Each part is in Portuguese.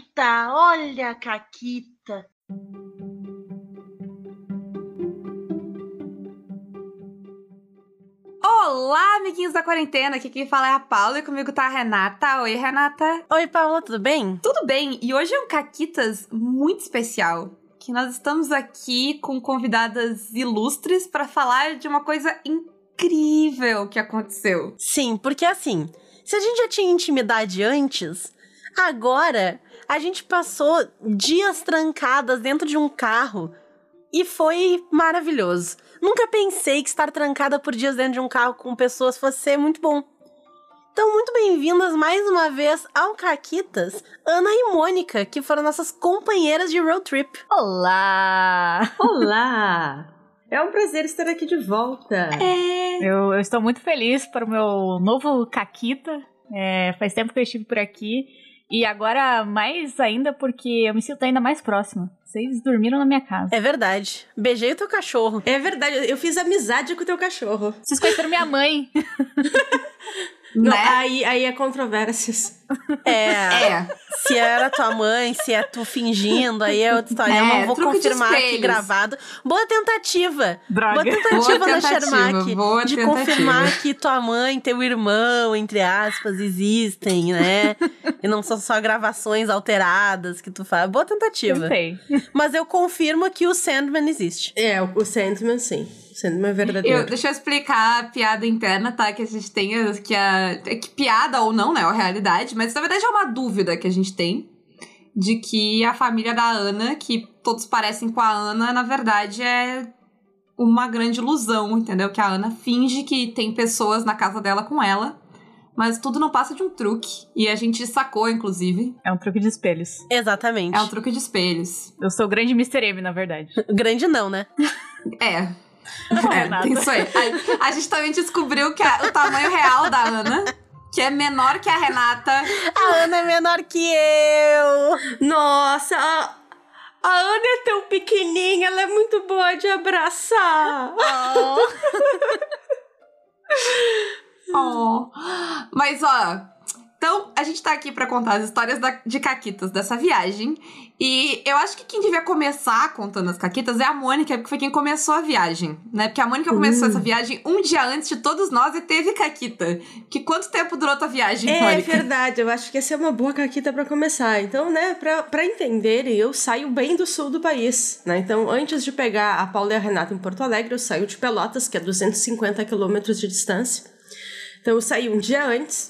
Caquita, olha a Caquita. Olá, amiguinhos da quarentena. Aqui quem fala é a Paula e comigo tá a Renata. Oi, Renata. Oi, Paula, tudo bem? Tudo bem. E hoje é um Caquitas muito especial. Que nós estamos aqui com convidadas ilustres para falar de uma coisa incrível que aconteceu. Sim, porque assim, se a gente já tinha intimidade antes, agora a gente passou dias trancadas dentro de um carro e foi maravilhoso. Nunca pensei que estar trancada por dias dentro de um carro com pessoas fosse ser muito bom. Então, muito bem-vindas mais uma vez ao Caquitas, Ana e Mônica, que foram nossas companheiras de road trip. Olá! Olá! É um prazer estar aqui de volta. É. Eu, eu estou muito feliz para o meu novo Caquita. É, faz tempo que eu estive por aqui. E agora mais ainda porque eu me sinto ainda mais próxima. Vocês dormiram na minha casa. É verdade. Beijei o teu cachorro. É verdade, eu fiz amizade com o teu cachorro. Vocês conheceram minha mãe. Não, né? aí, aí é controvérsias. É, é. Se era tua mãe, se é tu fingindo, aí é outra história. É, eu não vou confirmar aqui gravado. Boa tentativa. Droga. Boa tentativa Boa na Shermack. Boa de tentativa. confirmar que tua mãe teu irmão, entre aspas, existem, né? e não são só gravações alteradas que tu faz. Boa tentativa. Tentei. Mas eu confirmo que o Sandman existe. É, o Sandman sim. Sandman é verdadeiro. Eu, deixa eu explicar a piada interna, tá? Que a gente tem, que a... Que piada ou não, né? É a realidade. Mas na verdade é uma dúvida que a gente tem. De que a família da Ana, que todos parecem com a Ana, na verdade é uma grande ilusão, entendeu? Que a Ana finge que tem pessoas na casa dela com ela mas tudo não passa de um truque. E a gente sacou, inclusive. É um truque de espelhos. Exatamente. É um truque de espelhos. Eu sou o grande Mr. M, na verdade. grande não, né? é. É, tem isso aí. A, a, gente também descobriu que a, o tamanho real da Ana, que é menor que a Renata. A Ana é menor que eu. Nossa, a, a Ana é tão pequenininha, ela é muito boa de abraçar. Oh. Oh. Mas, ó, então, a gente tá aqui para contar as histórias da, de Caquitas dessa viagem. E eu acho que quem devia começar contando as Caquitas é a Mônica, porque foi quem começou a viagem, né? Porque a Mônica começou essa viagem um dia antes de todos nós e teve Caquita. Que quanto tempo durou tua viagem, é, Mônica? É verdade, eu acho que essa é uma boa Caquita para começar. Então, né, pra, pra entenderem, eu saio bem do sul do país, né? Então, antes de pegar a Paula e a Renata em Porto Alegre, eu saio de Pelotas, que é 250 quilômetros de distância. Então eu saí um dia antes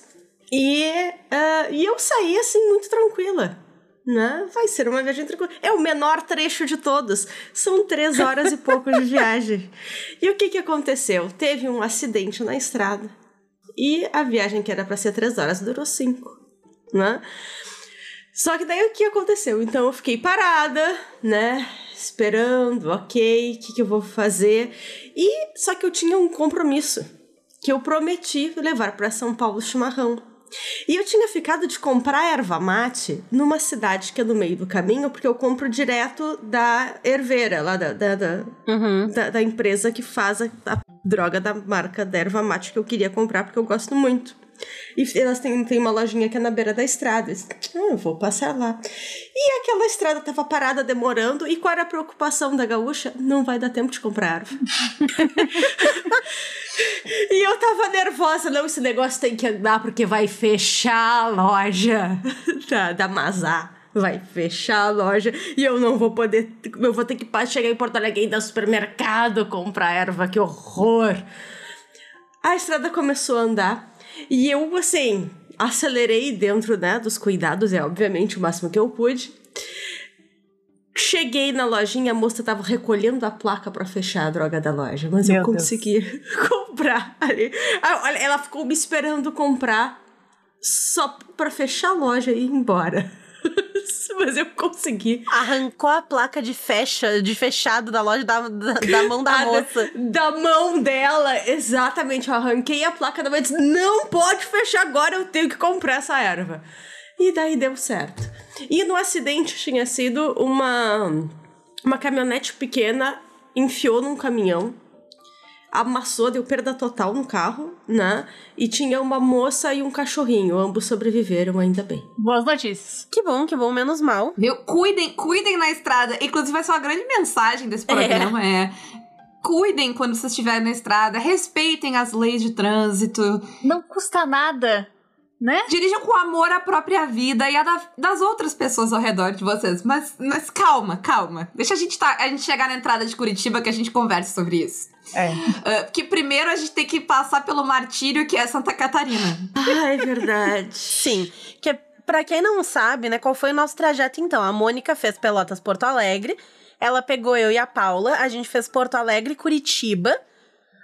e, uh, e eu saí assim muito tranquila. Né? Vai ser uma viagem tranquila. É o menor trecho de todos. São três horas e pouco de viagem. E o que, que aconteceu? Teve um acidente na estrada. E a viagem que era para ser três horas durou cinco. Né? Só que daí o que aconteceu? Então eu fiquei parada, né? Esperando, ok, o que, que eu vou fazer? E só que eu tinha um compromisso que eu prometi levar para São Paulo chimarrão. E eu tinha ficado de comprar erva mate numa cidade que é no meio do caminho, porque eu compro direto da Herveira, lá da, da, da, uhum. da, da empresa que faz a, a, droga da marca da erva mate que eu queria comprar, porque eu gosto muito. E elas têm, têm uma lojinha que é na beira da estrada. ah, eu vou passar lá. E aquela estrada tava parada, demorando. E qual era a preocupação da gaúcha? Não vai dar tempo de comprar árvore. e eu tava nervosa. Não, esse negócio tem que andar porque vai fechar a loja da, da Mazá vai fechar a loja e eu não vou poder. Eu vou ter que chegar em Porto Alegre e ir ao supermercado comprar erva, que horror! A estrada começou a andar e eu, assim, acelerei dentro, né, dos cuidados, é obviamente o máximo que eu pude. Cheguei na lojinha, a moça tava recolhendo a placa para fechar a droga da loja, mas Meu eu consegui Deus. comprar ali. Ah, olha, ela ficou me esperando comprar só para fechar a loja e ir embora. Mas eu consegui. Arrancou a placa de fecha, de fechado da loja da, da, da mão da moça. Da, da, mão dela, exatamente. Eu arranquei a placa da mão e disse: não pode fechar agora, eu tenho que comprar essa erva. E daí deu certo. E no acidente tinha sido uma, uma caminhonete pequena enfiou num caminhão. Amassou, deu perda total no carro, né? E tinha uma moça e um cachorrinho. Ambos sobreviveram, ainda bem. Boas notícias. Que bom, que bom, menos mal. Viu? Cuidem, cuidem na estrada. Inclusive, vai ser uma grande mensagem desse programa. É. Cuidem quando vocês estiverem na estrada, respeitem as leis de trânsito, Não custa nada, né? dirijam com amor a própria vida e a da- das outras pessoas ao redor de vocês. Mas, mas calma, calma. Deixa a gente, tá, a gente chegar na entrada de Curitiba que a gente converse sobre isso. É. Ah, porque primeiro a gente tem que passar pelo martírio que é Santa Catarina. Ah, é verdade. Sim, que pra quem não sabe, né, qual foi o nosso trajeto então? A Mônica fez Pelotas Porto Alegre, ela pegou eu e a Paula, a gente fez Porto Alegre Curitiba.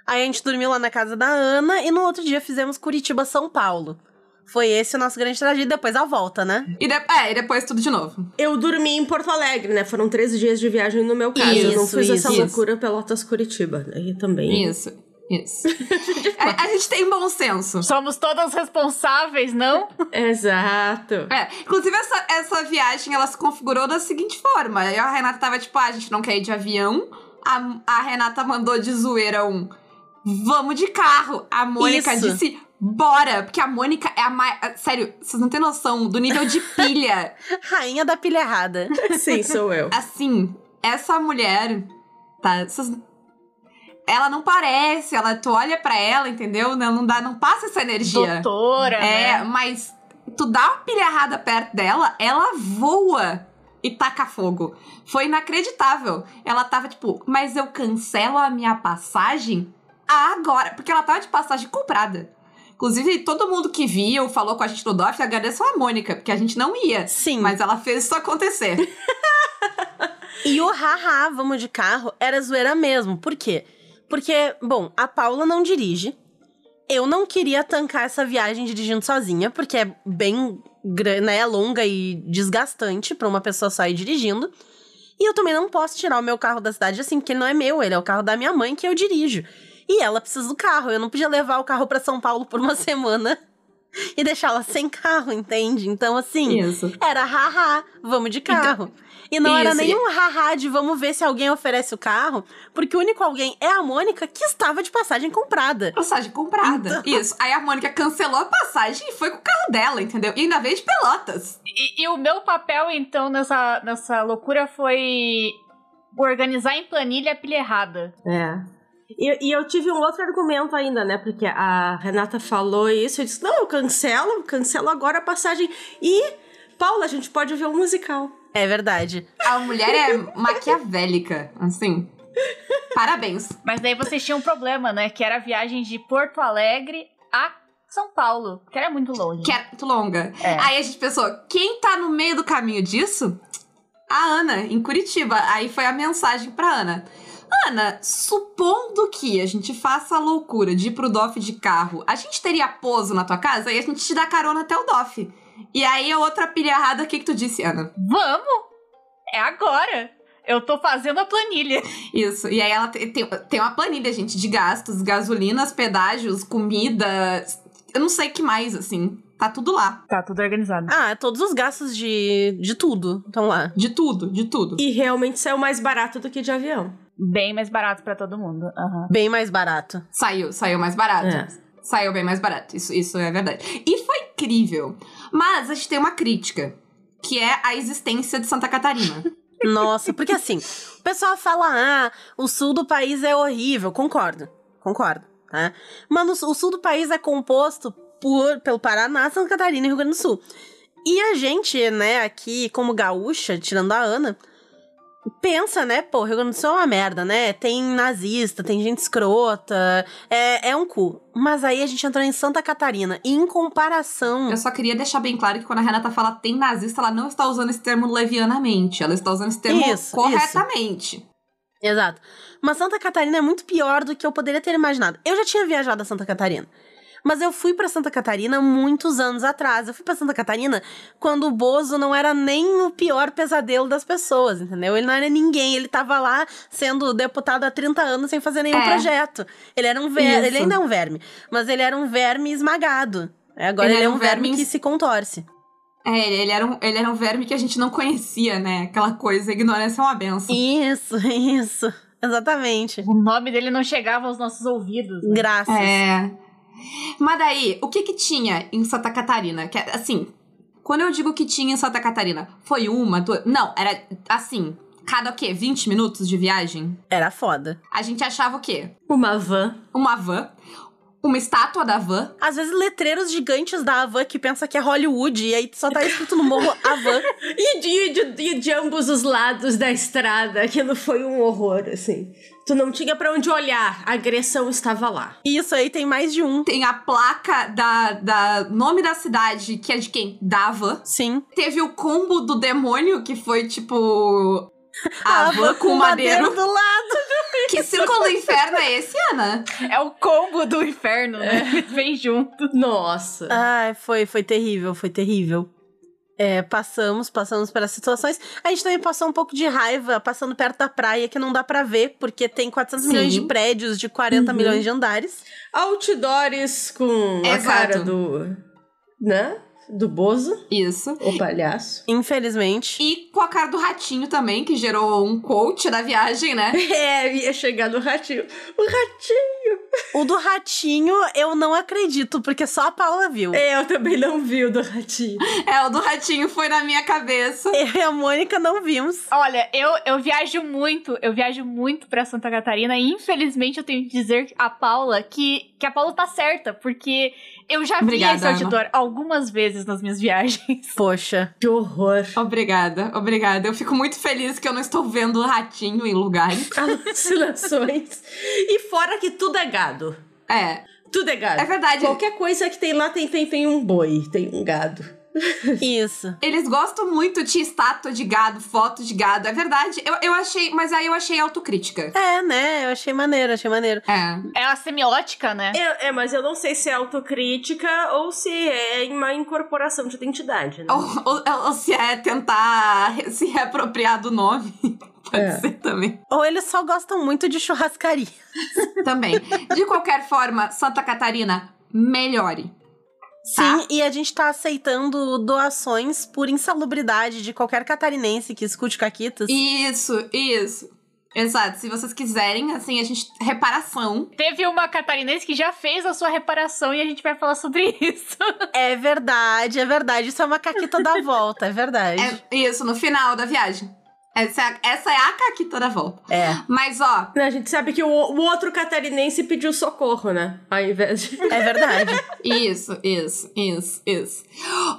Aí a gente dormiu lá na casa da Ana e no outro dia fizemos Curitiba São Paulo. Foi esse o nosso grande trajeto, depois a volta, né? E, de- é, e depois tudo de novo. Eu dormi em Porto Alegre, né? Foram 13 dias de viagem no meu caso. eu não Isso, fiz essa isso. loucura Pelotas Curitiba. Aí também. Isso, isso. a, a gente tem bom senso. Somos todas responsáveis, não? Exato. É, inclusive essa, essa viagem ela se configurou da seguinte forma. Eu, a Renata tava tipo, ah, a gente não quer ir de avião. A, a Renata mandou de zoeira um vamos de carro. A Mônica Isso. disse bora, porque a Mônica é a mais. Sério, vocês não têm noção do nível de pilha. Rainha da pilha errada. Sim, sou eu. assim, essa mulher, tá? Vocês- Ela não parece, ela, tu olha pra ela, entendeu? Não, não dá, não passa essa energia. Doutora, É, né? mas tu dá uma pilharrada perto dela, ela voa e taca fogo. Foi inacreditável. Ela tava tipo, mas eu cancelo a minha passagem agora. Porque ela tava de passagem comprada. Inclusive, todo mundo que viu, falou com a gente no DOF, agradeceu a Mônica, porque a gente não ia. Sim. Mas ela fez isso acontecer. E o haha, vamos de carro, era zoeira mesmo. Por quê? Porque, bom, a Paula não dirige. Eu não queria tancar essa viagem dirigindo sozinha, porque é bem né, longa e desgastante pra uma pessoa só ir dirigindo. E eu também não posso tirar o meu carro da cidade assim, porque ele não é meu, ele é o carro da minha mãe que eu dirijo. E ela precisa do carro. Eu não podia levar o carro pra São Paulo por uma semana e deixá-la sem carro, entende? Então, assim, Isso. era haha, vamos de carro. e não era isso, nenhum haha de vamos ver se alguém oferece o carro, porque o único alguém é a Mônica que estava de passagem comprada. Passagem comprada. Isso. Aí a Mônica cancelou a passagem e foi com o carro dela, entendeu? E ainda veio de Pelotas. E, e o meu papel, então, nessa, nessa loucura foi organizar em planilha a pilha errada. É. E, e eu tive um outro argumento ainda, né? Porque a Renata falou isso. Eu disse: não, eu cancelo, cancelo agora a passagem. E, Paula, a gente pode ver o musical. É verdade. A mulher é maquiavélica, assim. Parabéns. Mas daí vocês tinham um problema, né? Que era a viagem de Porto Alegre a São Paulo, que era muito longe. Que é muito longa. É. Aí a gente pensou, quem tá no meio do caminho disso? A Ana, em Curitiba. Aí foi a mensagem pra Ana. Ana, supondo que a gente faça a loucura de ir pro DOF de carro, a gente teria pouso na tua casa e a gente te dá carona até o DOF. E aí a outra pilha errada, o que que tu disse, Ana? Vamos! É agora! Eu tô fazendo a planilha. Isso. E aí ela te- tem, tem uma planilha, gente, de gastos, gasolinas, pedágios, comida. Eu não sei o que mais, assim. Tá tudo lá. Tá tudo organizado. Ah, todos os gastos de, de tudo estão lá. De tudo, de tudo. E realmente saiu mais barato do que de avião. Bem mais barato pra todo mundo. Aham. Bem mais barato. Saiu, saiu mais barato. É. Saiu bem mais barato. Isso, isso é verdade. E foi incrível. Mas a gente tem uma crítica, que é a existência de Santa Catarina. Nossa, porque assim, o pessoal fala, ah, o sul do país é horrível. Concordo, concordo, tá? Mas o sul do país é composto por, pelo Paraná, Santa Catarina e Rio Grande do Sul. E a gente, né, aqui como gaúcha, tirando a Ana, pensa, né, pô, Rio Grande do Sul é uma merda, né? Tem nazista, tem gente escrota, é, é um cu. Mas aí a gente entrou em Santa Catarina. E em comparação. Eu só queria deixar bem claro que quando a Renata fala tem nazista, ela não está usando esse termo levianamente. Ela está usando esse termo Isso, corretamente. Exato. Mas Santa Catarina é muito pior do que eu poderia ter imaginado. Eu já tinha viajado a Santa Catarina. Mas eu fui pra Santa Catarina muitos anos atrás. Eu fui pra Santa Catarina quando o Bozo não era nem o pior pesadelo das pessoas, entendeu? Ele não era ninguém. Ele tava lá sendo deputado há 30 anos sem fazer nenhum É. projeto. Ele era um verme. Ele ainda é um verme. Mas ele era um verme esmagado. É, Agora Ele ele, é um um verme verme que se contorce. É, ele era, um, ele era um verme que a gente não conhecia, né? Aquela coisa, ignorância é uma benção. Isso, isso. exatamente. O nome dele não chegava aos nossos ouvidos. né? Graças. É. Mas daí, o que que tinha em Santa Catarina? Que, assim, quando eu digo que tinha em Santa Catarina, foi uma, duas... Não, era assim, cada o quê? 20 minutos de viagem? Era foda. A gente achava o quê? Uma van. Uma van, uma estátua da van. Às vezes, letreiros gigantes da Havan que pensa que é Hollywood, e aí só tá escrito no morro Havan. E de, de, de, de ambos os lados da estrada, aquilo foi um horror, assim. Tu não tinha pra onde olhar, a agressão estava lá. Isso aí tem mais de um. Tem a placa da, da nome da cidade, que é de quem? Da van. Sim. Teve o combo do demônio, que foi tipo. A van com madeiro. do lado. Que círculo do inferno é esse, Ana? É o combo do inferno, né? Vem junto. Nossa. Ai, foi, foi terrível, foi terrível. É, passamos, passamos pelas situações. A gente também passou um pouco de raiva passando perto da praia, que não dá pra ver, porque tem 400 Sim. milhões de prédios de 40 Uhum. milhões de andares. Outdoors com a Exato. cara do. né? Do Bozo, Isso. o palhaço. Infelizmente. E com a cara do ratinho também, que gerou um quote da viagem, né? É, ia chegar no ratinho. O ratinho! O do ratinho, eu não acredito, porque só a Paula viu. É, eu também não vi o do ratinho. É, o do ratinho foi na minha cabeça. Eu e a Mônica não vimos. Olha, eu, eu viajo muito, eu viajo muito pra Santa Catarina e infelizmente eu tenho que dizer a Paula que, que a Paula tá certa, porque eu já vi Obrigada, esse outdoor algumas vezes nas minhas viagens. Poxa. Que horror. Obrigada, obrigada. Eu fico muito feliz que eu não estou vendo ratinho em lugares. Alucinações. E fora que tudo é gado. É, Tudo é gado. é verdade. Qualquer coisa que tem lá tem, tem, tem um boi, tem um gado. Isso. Eles gostam muito de estátua de gado, foto de gado. É verdade. Eu, eu achei, mas aí eu achei autocrítica. É, né? Eu achei maneiro, achei maneiro. É. É a semiótica, né? É, é, mas eu não sei se é autocrítica ou se é uma incorporação de identidade, né? Ou, ou- ou se é tentar se reapropriar do nome. Pode É. ser também. Ou eles só gostam muito de churrascaria. Também. De qualquer forma, Santa Catarina, melhore. Tá? Sim, e a gente tá aceitando doações por insalubridade de qualquer catarinense que escute Caquitas. Isso, isso. Exato. Se vocês quiserem, assim, a gente. Reparação. Teve uma catarinense que já fez a sua reparação e a gente vai falar sobre isso. É verdade, é verdade. Isso é uma caquita da volta, é verdade. É isso, no final da viagem. Essa é a, essa é a caquita da volta. É, Mas, ó, A gente sabe que o, o outro catarinense pediu socorro, né? Ao invés de. é verdade. Isso, isso, isso, isso.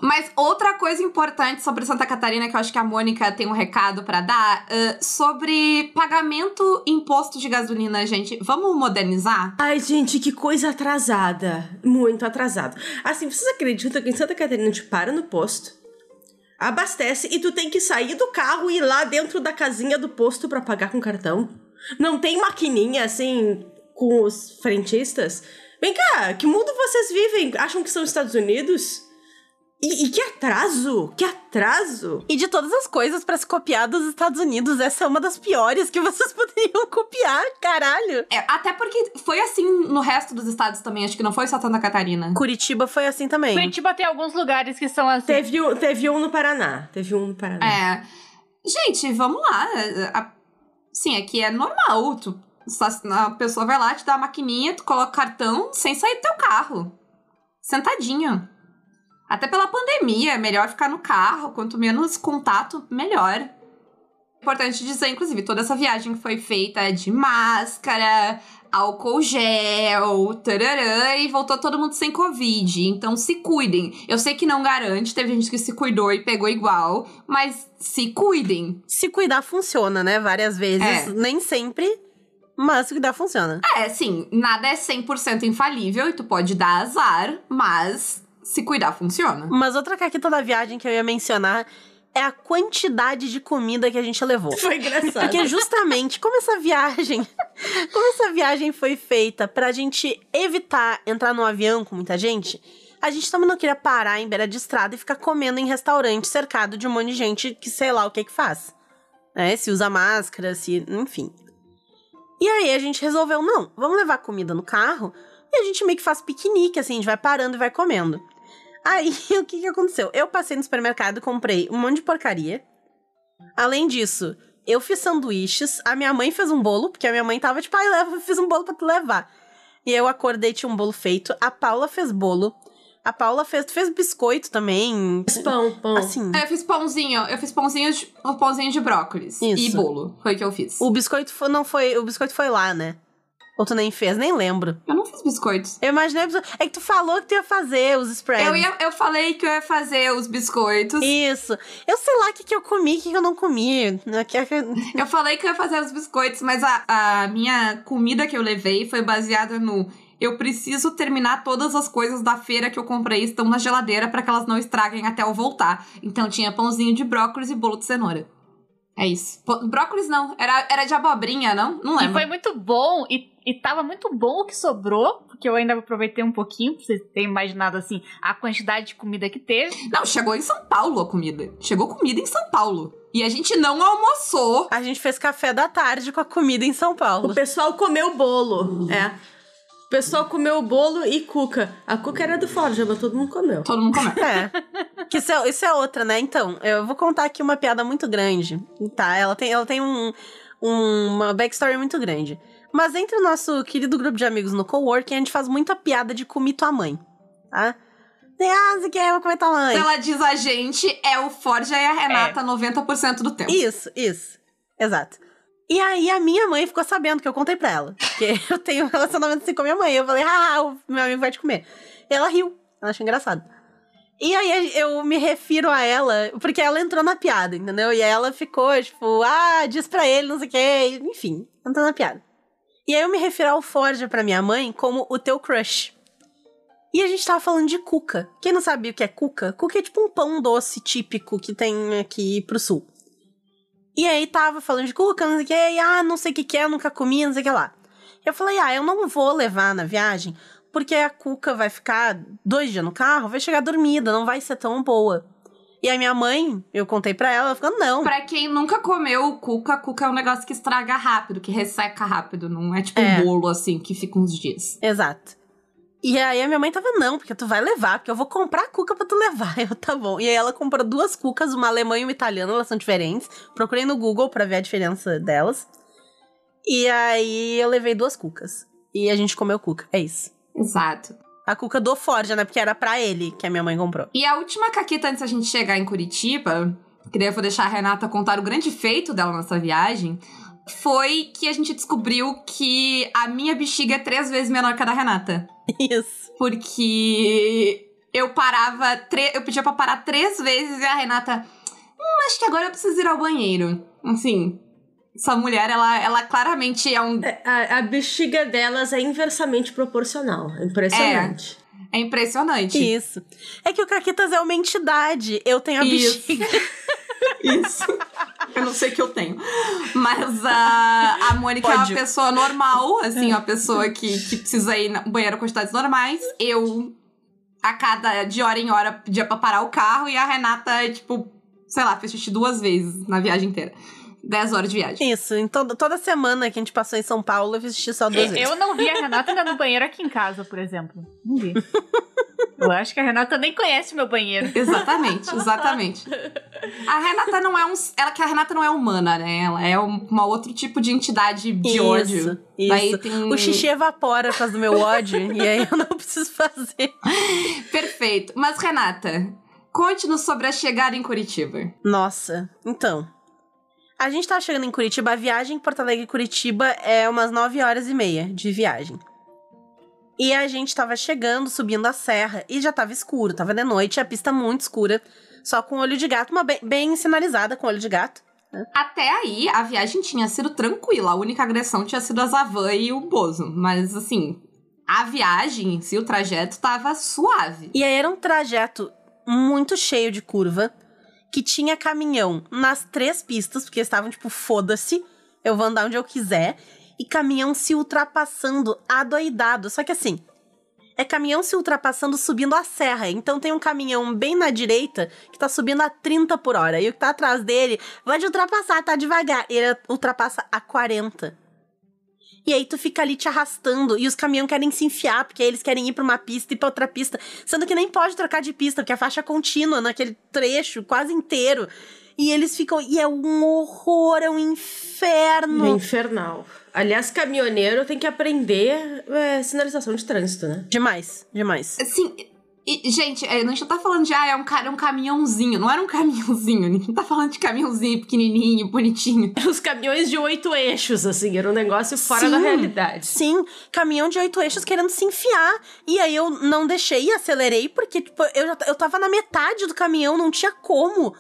Mas outra coisa importante sobre Santa Catarina, que eu acho que a Mônica tem um recado pra dar, ah, sobre pagamento imposto de gasolina, gente. Vamos modernizar? Ai, gente, que coisa atrasada. Muito atrasado. Assim, vocês acreditam que em Santa Catarina a gente para no posto, abastece e tu tem que sair do carro e ir lá dentro da casinha do posto pra pagar com cartão? Não tem maquininha assim com os frentistas? Vem cá, que mundo vocês vivem? Acham que são Estados Unidos? E, e que atraso! Que atraso! E de todas as coisas pra se copiar dos Estados Unidos, essa é uma das piores que vocês poderiam copiar, caralho. É, até porque foi assim no resto dos estados também, acho que não foi só Santa Catarina. Curitiba foi assim também. Curitiba tem alguns lugares que são assim. Teve, um- teve um no Paraná. Teve um no Paraná. É. Gente, vamos lá. A- Sim, aqui é normal. Tu, a pessoa vai lá, te dá a maquininha, tu coloca o cartão sem sair do teu carro. Sentadinho. Até pela pandemia, é melhor ficar no carro. Quanto menos contato, melhor. Importante dizer, inclusive, toda essa viagem foi feita de máscara, álcool gel, tararã, e voltou todo mundo sem Covid. Então se cuidem. Eu sei que não garante, teve gente que se cuidou e pegou igual, mas se cuidem. Se cuidar funciona, né? Várias vezes. É. Nem sempre, mas se cuidar funciona. É, sim, nada é 100% infalível e tu pode dar azar, mas se cuidar funciona. Mas outra caquita da viagem que eu ia mencionar é a quantidade de comida que a gente levou. Foi engraçado. Porque justamente como essa viagem, como essa viagem foi feita pra gente evitar entrar no avião com muita gente, a gente também não queria parar em beira de estrada e ficar comendo em restaurante cercado de um monte de gente que sei lá o que que faz. Né? Se usa máscara, se, enfim. E aí a gente resolveu, não, vamos levar comida no carro e a gente meio que faz piquenique, assim, a gente vai parando e vai comendo. Aí, o que que aconteceu? Eu passei no supermercado, comprei um monte de porcaria. Além disso, Eu fiz sanduíches, a minha mãe fez um bolo, porque a minha mãe tava tipo, ai, leva, eu fiz um bolo pra tu levar. E eu acordei, tinha um bolo feito. A Paula fez bolo. A Paula fez, fez biscoito também. Pão, pão. Assim, Eu fiz pãozinho, eu fiz pãozinho de, um pãozinho de brócolis. E Isso. bolo. Foi o que eu fiz. o biscoito foi, não foi. O biscoito foi lá, né? Ou tu nem fez, nem lembro. Eu não fiz biscoitos. Eu imaginei. É que tu falou que tu ia fazer os spreads. Eu, ia, eu falei que eu ia fazer os biscoitos. Isso. Eu sei lá o que, que eu comi, o que, que eu não comi. Eu falei que eu ia fazer os biscoitos, mas a, a minha comida que eu levei foi baseada no. Eu preciso terminar todas as coisas da feira que eu comprei estão na geladeira para que elas não estraguem até eu voltar. Então tinha pãozinho de brócolis e bolo de cenoura. É isso. Pô, brócolis não, era, era de abobrinha, não? Não E lembro. foi muito bom, e, e tava muito bom o que sobrou, porque eu ainda aproveitei um pouquinho, pra vocês terem imaginado, assim, a quantidade de comida que teve. Não, chegou em São Paulo a comida. Chegou comida em São Paulo. E a gente não almoçou. A gente fez café da tarde com a comida em São O Paulo. pessoal comeu bolo. É. O pessoal comeu bolo e cuca. A cuca era do Forja, mas todo mundo comeu. Todo mundo comeu. É. Que isso, é. isso é outra, né? Então, eu vou contar aqui uma piada muito grande. Tá? Ela tem, ela tem um, um- uma backstory muito grande. Mas entre o nosso querido grupo de amigos no coworking, a gente faz muita piada de comer tua mãe. Tá? Ah, você quer, eu vou comer tua mãe. Ela diz a gente, é o Forja e a Renata 90% do tempo. Isso, isso. Exato. E aí a minha mãe ficou sabendo que eu contei pra ela. Que eu tenho um relacionamento assim com a minha mãe. Eu falei, ah, o meu amigo vai te comer. E ela riu. Ela achou engraçado. E aí eu me refiro a ela, porque ela entrou na piada, entendeu? E ela ficou, tipo, ah, diz pra ele, não sei o quê. Enfim, entrou na piada. E aí eu me refiro ao Forja pra minha mãe como o teu crush. E a gente tava falando de cuca. Quem não sabe o que é cuca? Cuca é tipo um pão doce típico que tem aqui pro sul. E aí tava falando de cuca, não sei o que, ah, não sei o que que é, nunca comi, não sei o que lá. Eu falei, ah, eu não vou levar na viagem, porque a cuca vai ficar dois dias no carro, vai chegar dormida, não vai ser tão boa. E a minha mãe, eu contei pra ela, ela ficou, não. Pra quem nunca comeu cuca, cuca é um negócio que estraga rápido, que resseca rápido. Não é tipo É. um bolo assim, que fica uns dias. Exato. E aí a minha mãe tava, não, porque tu vai levar, porque eu vou comprar a cuca pra tu levar. Eu, tá bom. E aí ela comprou duas cucas, uma alemã e uma italiana, elas são diferentes. Procurei no Google pra ver a diferença delas. E aí eu levei duas cucas. E a gente comeu cuca, é isso. Exato. A cuca do Forja, né? Porque era pra ele que a minha mãe comprou. E a última caqueta antes da gente chegar em Curitiba, que daí eu vou deixar a Renata contar o grande feito dela nessa viagem, foi que a gente descobriu que a minha bexiga é três vezes menor que a da Renata. Isso. Porque eu parava, tre- eu pedia pra parar três vezes e a Renata, hum, acho que agora eu preciso ir ao banheiro. Assim, essa mulher, ela, ela claramente é um. É, A, a bexiga delas é inversamente proporcional. É impressionante. É impressionante. Isso. É que o Caquitas é uma entidade. Eu tenho a Isso. bexiga. Isso. Eu não sei o que eu tenho. Mas a, a Mônica é Pode. uma pessoa normal, assim, uma pessoa que, que precisa ir no banheiro com quantidades normais. Eu, a cada, de hora em hora, pedia pra parar o carro e a Renata, tipo, sei lá, fez xixi duas vezes na viagem inteira. Dez horas de viagem. Isso. Em toda, toda semana que a gente passou em São Paulo, eu xixi só duas vezes. Eu não vi a Renata ainda no banheiro aqui em casa, por exemplo. Não vi. Eu acho que a Renata nem conhece meu banheiro. Exatamente, exatamente. A Renata não é um. Ela que a Renata não é humana, né? Ela é um, uma outro tipo de entidade de Isso, ódio. Isso. Aí tem- O xixi evapora por causa do meu ódio. e aí eu não preciso fazer. Perfeito. Mas, Renata, conte-nos sobre a chegada em Curitiba. Nossa, então. A gente tá chegando em Curitiba. A viagem em Porto Alegre Curitiba é umas 9 horas e meia de viagem. E a gente tava chegando, subindo a serra, e já tava escuro, tava de noite, a pista muito escura, só com olho de gato, uma bem, bem sinalizada com olho de gato. Até aí, a viagem tinha sido tranquila. A única agressão tinha sido a Zavan e o Bozo. Mas, assim, a viagem em si, o trajeto, tava suave. E aí era um trajeto muito cheio de curva, que tinha caminhão nas três pistas, porque estavam tipo, foda-se, eu vou andar onde eu quiser, e caminhão se ultrapassando adoidado. Só que assim, é caminhão se ultrapassando subindo a serra. Então tem um caminhão bem na direita que tá subindo a 30 por hora. E o que tá atrás dele vai ultrapassar, tá devagar. Ele ultrapassa a 40. E aí tu fica ali te arrastando e os caminhões querem se enfiar, porque eles querem ir pra uma pista e pra outra pista. Sendo que nem pode trocar de pista, porque a faixa é contínua naquele trecho quase inteiro. E eles ficam. E é um horror, é um inferno. É infernal. Aliás, caminhoneiro tem que aprender é, sinalização de trânsito, né? Demais, demais. Assim, e, gente, é, a gente não tá falando de, ah, é um, cara, é um caminhãozinho. Não era um caminhãozinho. Não tá falando de caminhãozinho pequenininho, bonitinho. Os caminhões de oito eixos, assim, era um negócio fora Sim. da realidade. Sim, caminhão de oito eixos querendo se enfiar. E aí eu não deixei e acelerei, porque, tipo, eu, já, eu tava na metade do caminhão, não tinha como.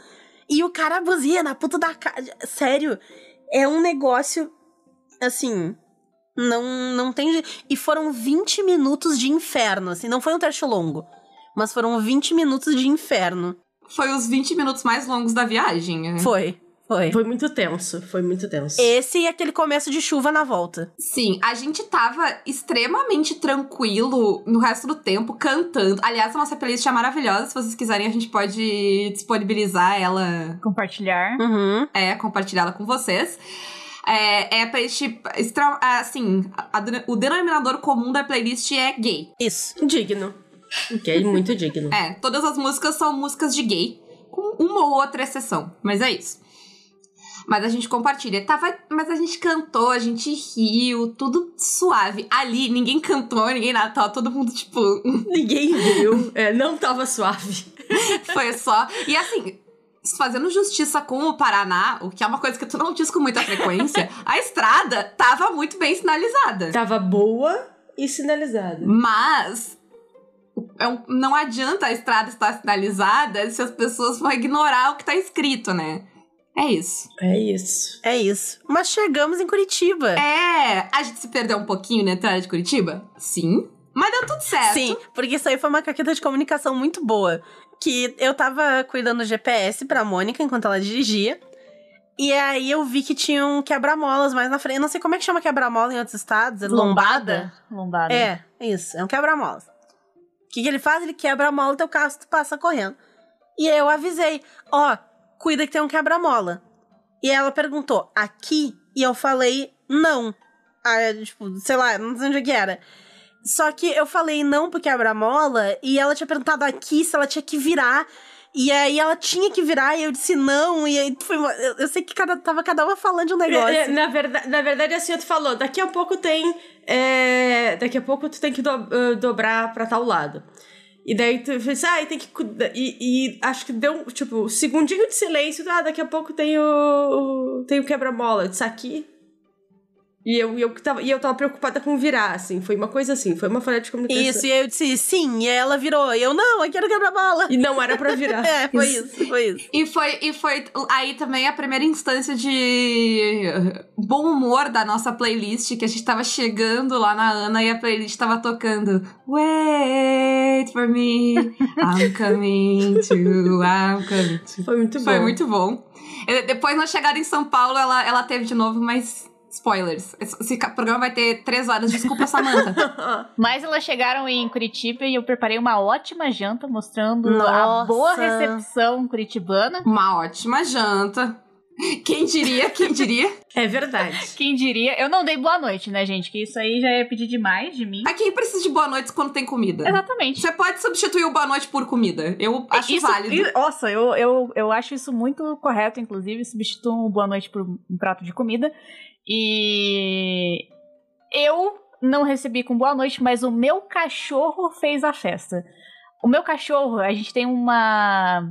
E o cara buzina, puta da cara. Sério, é um negócio. Assim. Não, não tem. E foram 20 minutos de inferno, assim. Não foi um trecho longo. Mas foram 20 minutos de inferno. Foi os 20 minutos mais longos da viagem. né? Foi, foi. Foi muito tenso, foi muito tenso. Esse e aquele começo de chuva na volta. Sim, a gente tava extremamente tranquilo no resto do tempo, cantando. Aliás, a nossa playlist é maravilhosa. Se vocês quiserem, a gente pode disponibilizar ela, Compartilhar. Uhum. é, compartilhá-la com vocês. É, é a playlist, extra- assim, a- a- o denominador comum da playlist é gay. Isso. Digno. Ok, muito digno. É, todas as músicas são músicas de gay, com uma ou outra exceção, mas é isso. Mas a gente compartilha. Tava, mas a gente cantou, a gente riu, tudo suave. Ali, ninguém cantou, ninguém nada, tava todo mundo, tipo, Ninguém viu. É, não tava suave. foi só. E assim, fazendo justiça com o Paraná, o que é uma coisa que tu não diz com muita frequência, a estrada tava muito bem sinalizada. Tava boa e sinalizada. Mas é um- não adianta a estrada estar sinalizada se as pessoas vão ignorar o que tá escrito, né? É isso. É isso. É isso. Mas chegamos em Curitiba. É, a gente se perdeu um pouquinho na entrada de Curitiba? Sim. Mas deu tudo certo. Sim, porque isso aí foi uma caqueta de comunicação muito boa. Que eu tava cuidando do GPS pra Mônica enquanto ela dirigia. E aí eu vi que tinha um quebra-molas mais na frente. Eu não sei como é que chama quebra-mola em outros estados. É lombada? Lombada. É, isso. É um quebra-molas. O que, que ele faz? Ele quebra a mola teu carro tu passa correndo. E aí eu avisei, ó, cuida que tem um quebra-mola. E ela perguntou, aqui? E eu falei, não. Ah, tipo, sei lá, não sei onde é que era. Só que eu falei não pro quebra-mola e ela tinha perguntado aqui se ela tinha que virar. E aí ela tinha que virar e eu disse não. E aí foi uma- eu, eu sei que cada, tava cada uma falando de um negócio. É, é, na, verdade, na verdade, assim, tu falou, daqui a pouco tem. é, daqui a pouco tu tem que do- ah, dobrar pra tal lado. E daí tu fez, ah, e tem que. E, e acho que deu, tipo, um segundinho de silêncio. Ah, daqui a pouco tem o. Tem o quebra-mola. Eu aqui. E eu, e, eu tava, e eu tava preocupada com virar, assim. Foi uma coisa assim, foi uma falha de comunicação. Isso, e aí eu disse sim. E ela virou. E eu, não, aqui era o quebra-mola. E não era pra virar. É, foi isso, foi isso. E foi, e foi aí também a primeira instância de bom humor da nossa playlist, que a gente tava chegando lá na Ana e a playlist tava tocando Wait for me, I'm coming to, I'm coming to. Foi muito bom. Foi muito bom. Depois, na chegada em São Paulo, ela, ela teve de novo, mas spoilers. Esse programa vai ter três horas. Desculpa, Samantha. Mas elas chegaram em Curitiba e eu preparei uma ótima janta mostrando a Nossa. boa recepção curitibana. Uma ótima janta. Quem diria, quem diria? É verdade. Quem diria? Eu não dei boa noite, né, gente? Que isso aí já é pedir demais de mim. A quem precisa de boa noite quando tem comida? Exatamente. Você pode substituir o boa noite por comida. Eu acho Isso- válido. e- Nossa, eu, eu, eu acho isso muito correto, inclusive, substituam o boa noite por um prato de comida. E eu não recebi com boa noite, mas o meu cachorro fez a festa. O meu cachorro, a gente tem uma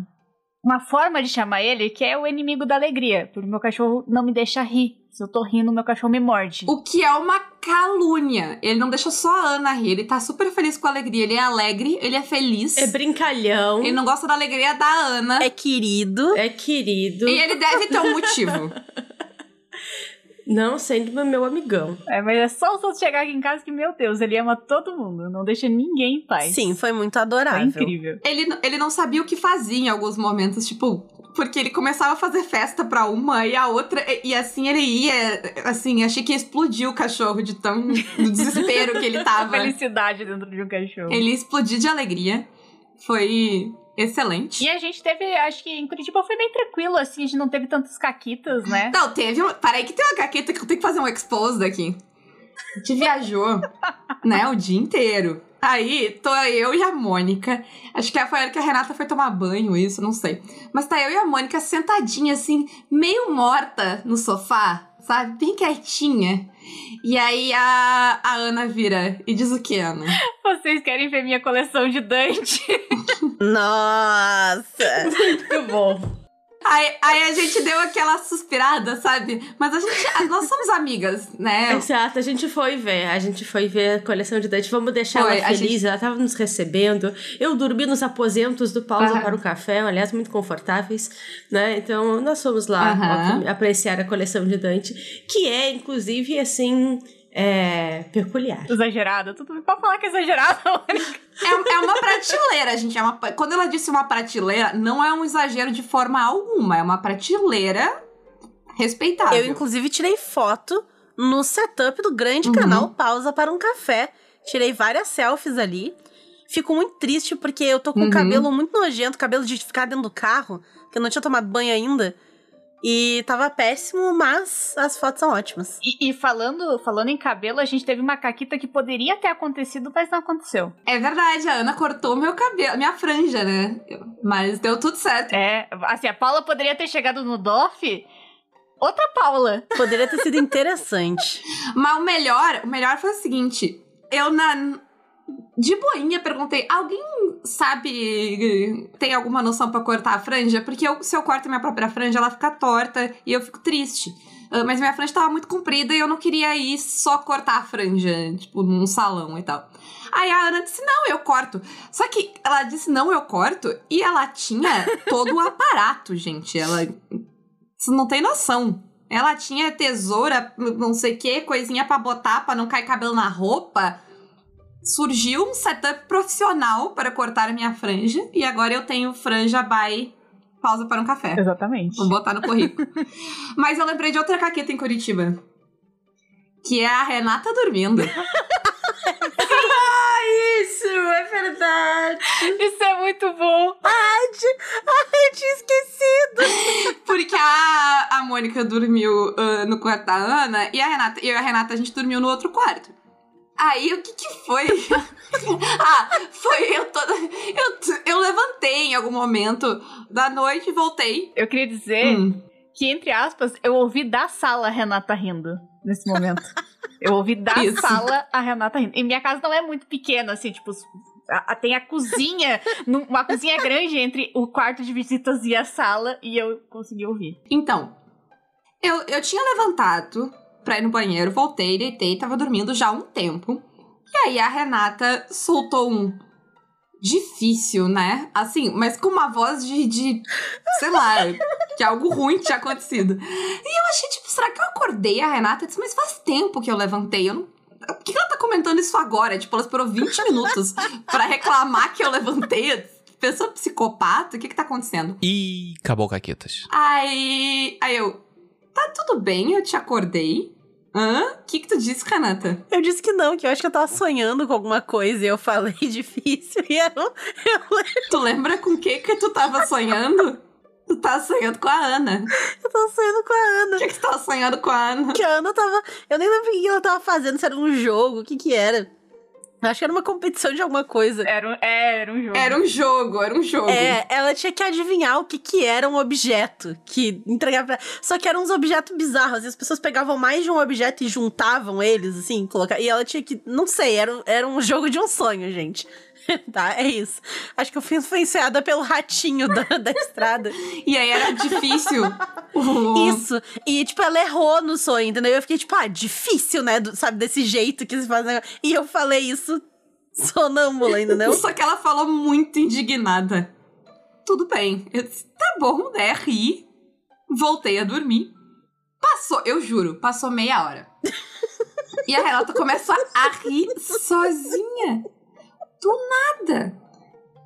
uma forma de chamar ele que é o inimigo da alegria, porque o meu cachorro não me deixa rir. Se eu tô rindo, meu cachorro me morde. O que é uma calúnia. Ele não deixa só a Ana rir. Ele tá super feliz com a alegria. Ele é alegre, ele é feliz. É brincalhão. Ele não gosta da alegria da Ana. É querido. É querido. E ele deve ter um motivo. Não sendo meu amigão. É, mas é só o Souto chegar aqui em casa que, meu Deus, ele ama todo mundo, não deixa ninguém em paz. Sim, foi muito é adorável. incrível. ele, ele não sabia o que fazia em alguns momentos, tipo, porque ele começava a fazer festa pra uma e a outra, e, e assim ele ia, assim, achei que ia explodir o cachorro de tão do desespero que ele tava. Felicidade dentro de um cachorro. Ele ia explodir de alegria. Foi excelente. E a gente teve, acho que em Curitiba foi bem tranquilo, assim, a gente não teve tantos caquitas, né? Não, teve. Peraí, que tem uma caqueta que eu tenho que fazer um expose daqui. A gente viajou, né, o dia inteiro. Aí, tô eu e a Mônica. Acho que foi a hora que a Renata foi tomar banho, isso, não sei. Mas tá eu e a Mônica sentadinha, assim, meio morta no sofá, sabe? Bem quietinha. E aí a, a Ana vira e diz o que, Ana? Vocês querem ver minha coleção de Dante? Nossa! Muito bom. Aí, aí a gente deu aquela suspirada, sabe? Mas a gente. Nós somos amigas, né? Exato, a gente foi ver. A gente foi ver a coleção de Dante. Vamos deixar Foi, ela feliz. Ela tava nos recebendo. Eu dormi nos aposentos do Pausa Aham. para o Café, aliás, muito confortáveis, né? Então, nós fomos lá ó, apreciar a coleção de Dante, que é, inclusive, assim, é, peculiar. Exagerada. Tudo pode falar que é exagerada. É, é uma prateleira, gente. É uma, quando ela disse uma prateleira, não é um exagero de forma alguma. É uma prateleira respeitável. Eu, inclusive, tirei foto no setup do grande Uhum. canal Pausa para um Café. Tirei várias selfies ali. Fico muito triste porque eu tô com Uhum. o cabelo muito nojento, cabelo de ficar dentro do carro, que eu não tinha tomado banho ainda. E tava péssimo, mas as fotos são ótimas. E, e falando, falando em cabelo, a gente teve uma caquita que poderia ter acontecido, mas não aconteceu. É verdade, a Ana cortou meu cabelo, minha franja, né? Mas deu tudo certo. É, assim, a Paula poderia ter chegado no DOF. Outra Paula. Poderia ter sido interessante. Mas o melhor, o melhor foi o seguinte: eu na. De boinha perguntei, alguém sabe, tem alguma noção pra cortar a franja? Porque eu, se eu corto minha própria franja, ela fica torta e eu fico triste. Ah, Mas minha franja tava muito comprida e eu não queria ir só cortar a franja, tipo, num salão e tal. Aí a Ana disse, não, eu corto. Só que ela disse, não, eu corto. E ela tinha todo o aparato, gente. Ela... Você não tem noção. Ela tinha tesoura, não sei o que, coisinha pra botar pra não cair cabelo na roupa. Surgiu um setup profissional para cortar a minha franja. E agora eu tenho franja by pausa para um café. Exatamente. Vou botar no currículo. Mas eu lembrei de outra caqueta em Curitiba. Que é a Renata dormindo. Isso, é verdade. Isso é muito bom. Ai, eu tinha esquecido. Porque a, a Mônica dormiu ah, no quarto da Ana e a Renata, eu e a Renata a gente dormiu no outro quarto. Aí o que que foi? ah, foi eu toda. Eu, eu levantei em algum momento da noite e voltei. Eu queria dizer Hum. que, entre aspas, eu ouvi da sala a Renata rindo nesse momento. eu ouvi da Isso. sala a Renata rindo. E minha casa não é muito pequena, assim, tipo. a- a- tem a cozinha, uma cozinha grande entre o quarto de visitas e a sala, e eu consegui ouvir. Então, eu, eu tinha levantado pra ir no banheiro, voltei, deitei, tava dormindo já há um tempo. E aí a Renata soltou um. Difícil, né? Assim, mas com uma voz de. de sei lá, que algo ruim tinha acontecido. E eu achei, tipo, será que eu acordei a Renata? Eu disse, mas faz tempo que eu levantei. Eu não. Por que ela tá comentando isso agora? Tipo, ela esperou 20 minutos pra reclamar que eu levantei. Pessoa psicopata? O que que tá acontecendo? E acabou caquetas. Aí. Aí eu. Tá tudo bem, eu te acordei. Hã? O que, que tu disse, Renata? Eu disse que não, que eu acho que eu tava sonhando com alguma coisa e eu falei difícil e eu, eu, Tu lembra com o que que tu tava sonhando? Tu tava sonhando com a Ana. eu tava sonhando com a Ana. O que, que tu tava sonhando com a Ana? Que a Ana tava. Eu nem lembro o que ela tava fazendo, se era um jogo, o que que era. Acho que era uma competição de alguma coisa. Era um, é, era um jogo. Era um jogo, era um jogo. É, ela tinha que adivinhar o que que era um objeto que entregava pra... Só que eram uns objetos bizarros, e as pessoas pegavam mais de um objeto e juntavam eles, assim, colocar... E ela tinha que... Não sei, era, era um jogo de um sonho, gente. tá, é isso. Acho que eu fui influenciada pelo ratinho da, da estrada. E aí era difícil. o- Isso. E, tipo, ela errou no sonho, entendeu? Eu fiquei, tipo, ah, difícil, né? Do- sabe, desse jeito que se faz. negócio. E eu falei isso sonâmbula, entendeu? Só que ela falou muito indignada. Tudo bem. Eu disse, tá bom, né? Ri. Voltei a dormir. Passou, eu juro, passou meia hora. e a Renata começou a rir sozinha. Do nada.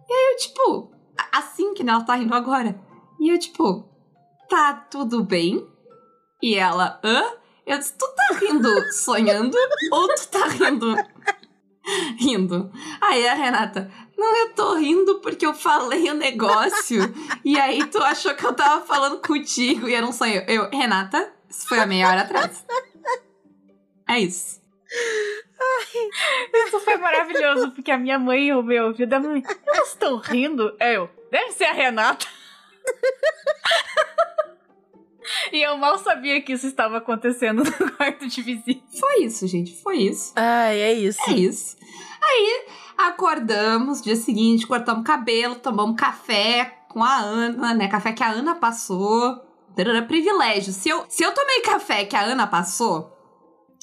E aí eu, tipo, a- assim que ela tá rindo agora. E eu, tipo, tá tudo bem? E ela, hã? Eu disse, tu tá rindo sonhando ou tu tá rindo rindo. Aí a Renata, não, eu tô rindo porque eu falei o negócio. e aí tu achou que eu tava falando contigo e era um sonho. Eu, Renata, isso foi há meia hora atrás. É isso. Isso foi maravilhoso, porque a minha mãe ouviu, meu ouvido, a mãe, elas estão rindo? É eu, deve ser a Renata. e eu mal sabia que isso estava acontecendo no quarto de visita. Foi isso, gente. Foi isso. Ai, é isso. É isso. Aí acordamos, dia seguinte, cortamos cabelo, tomamos café com a Ana, né? Café que a Ana passou. Privilégio. Se eu, se eu tomei café que a Ana passou,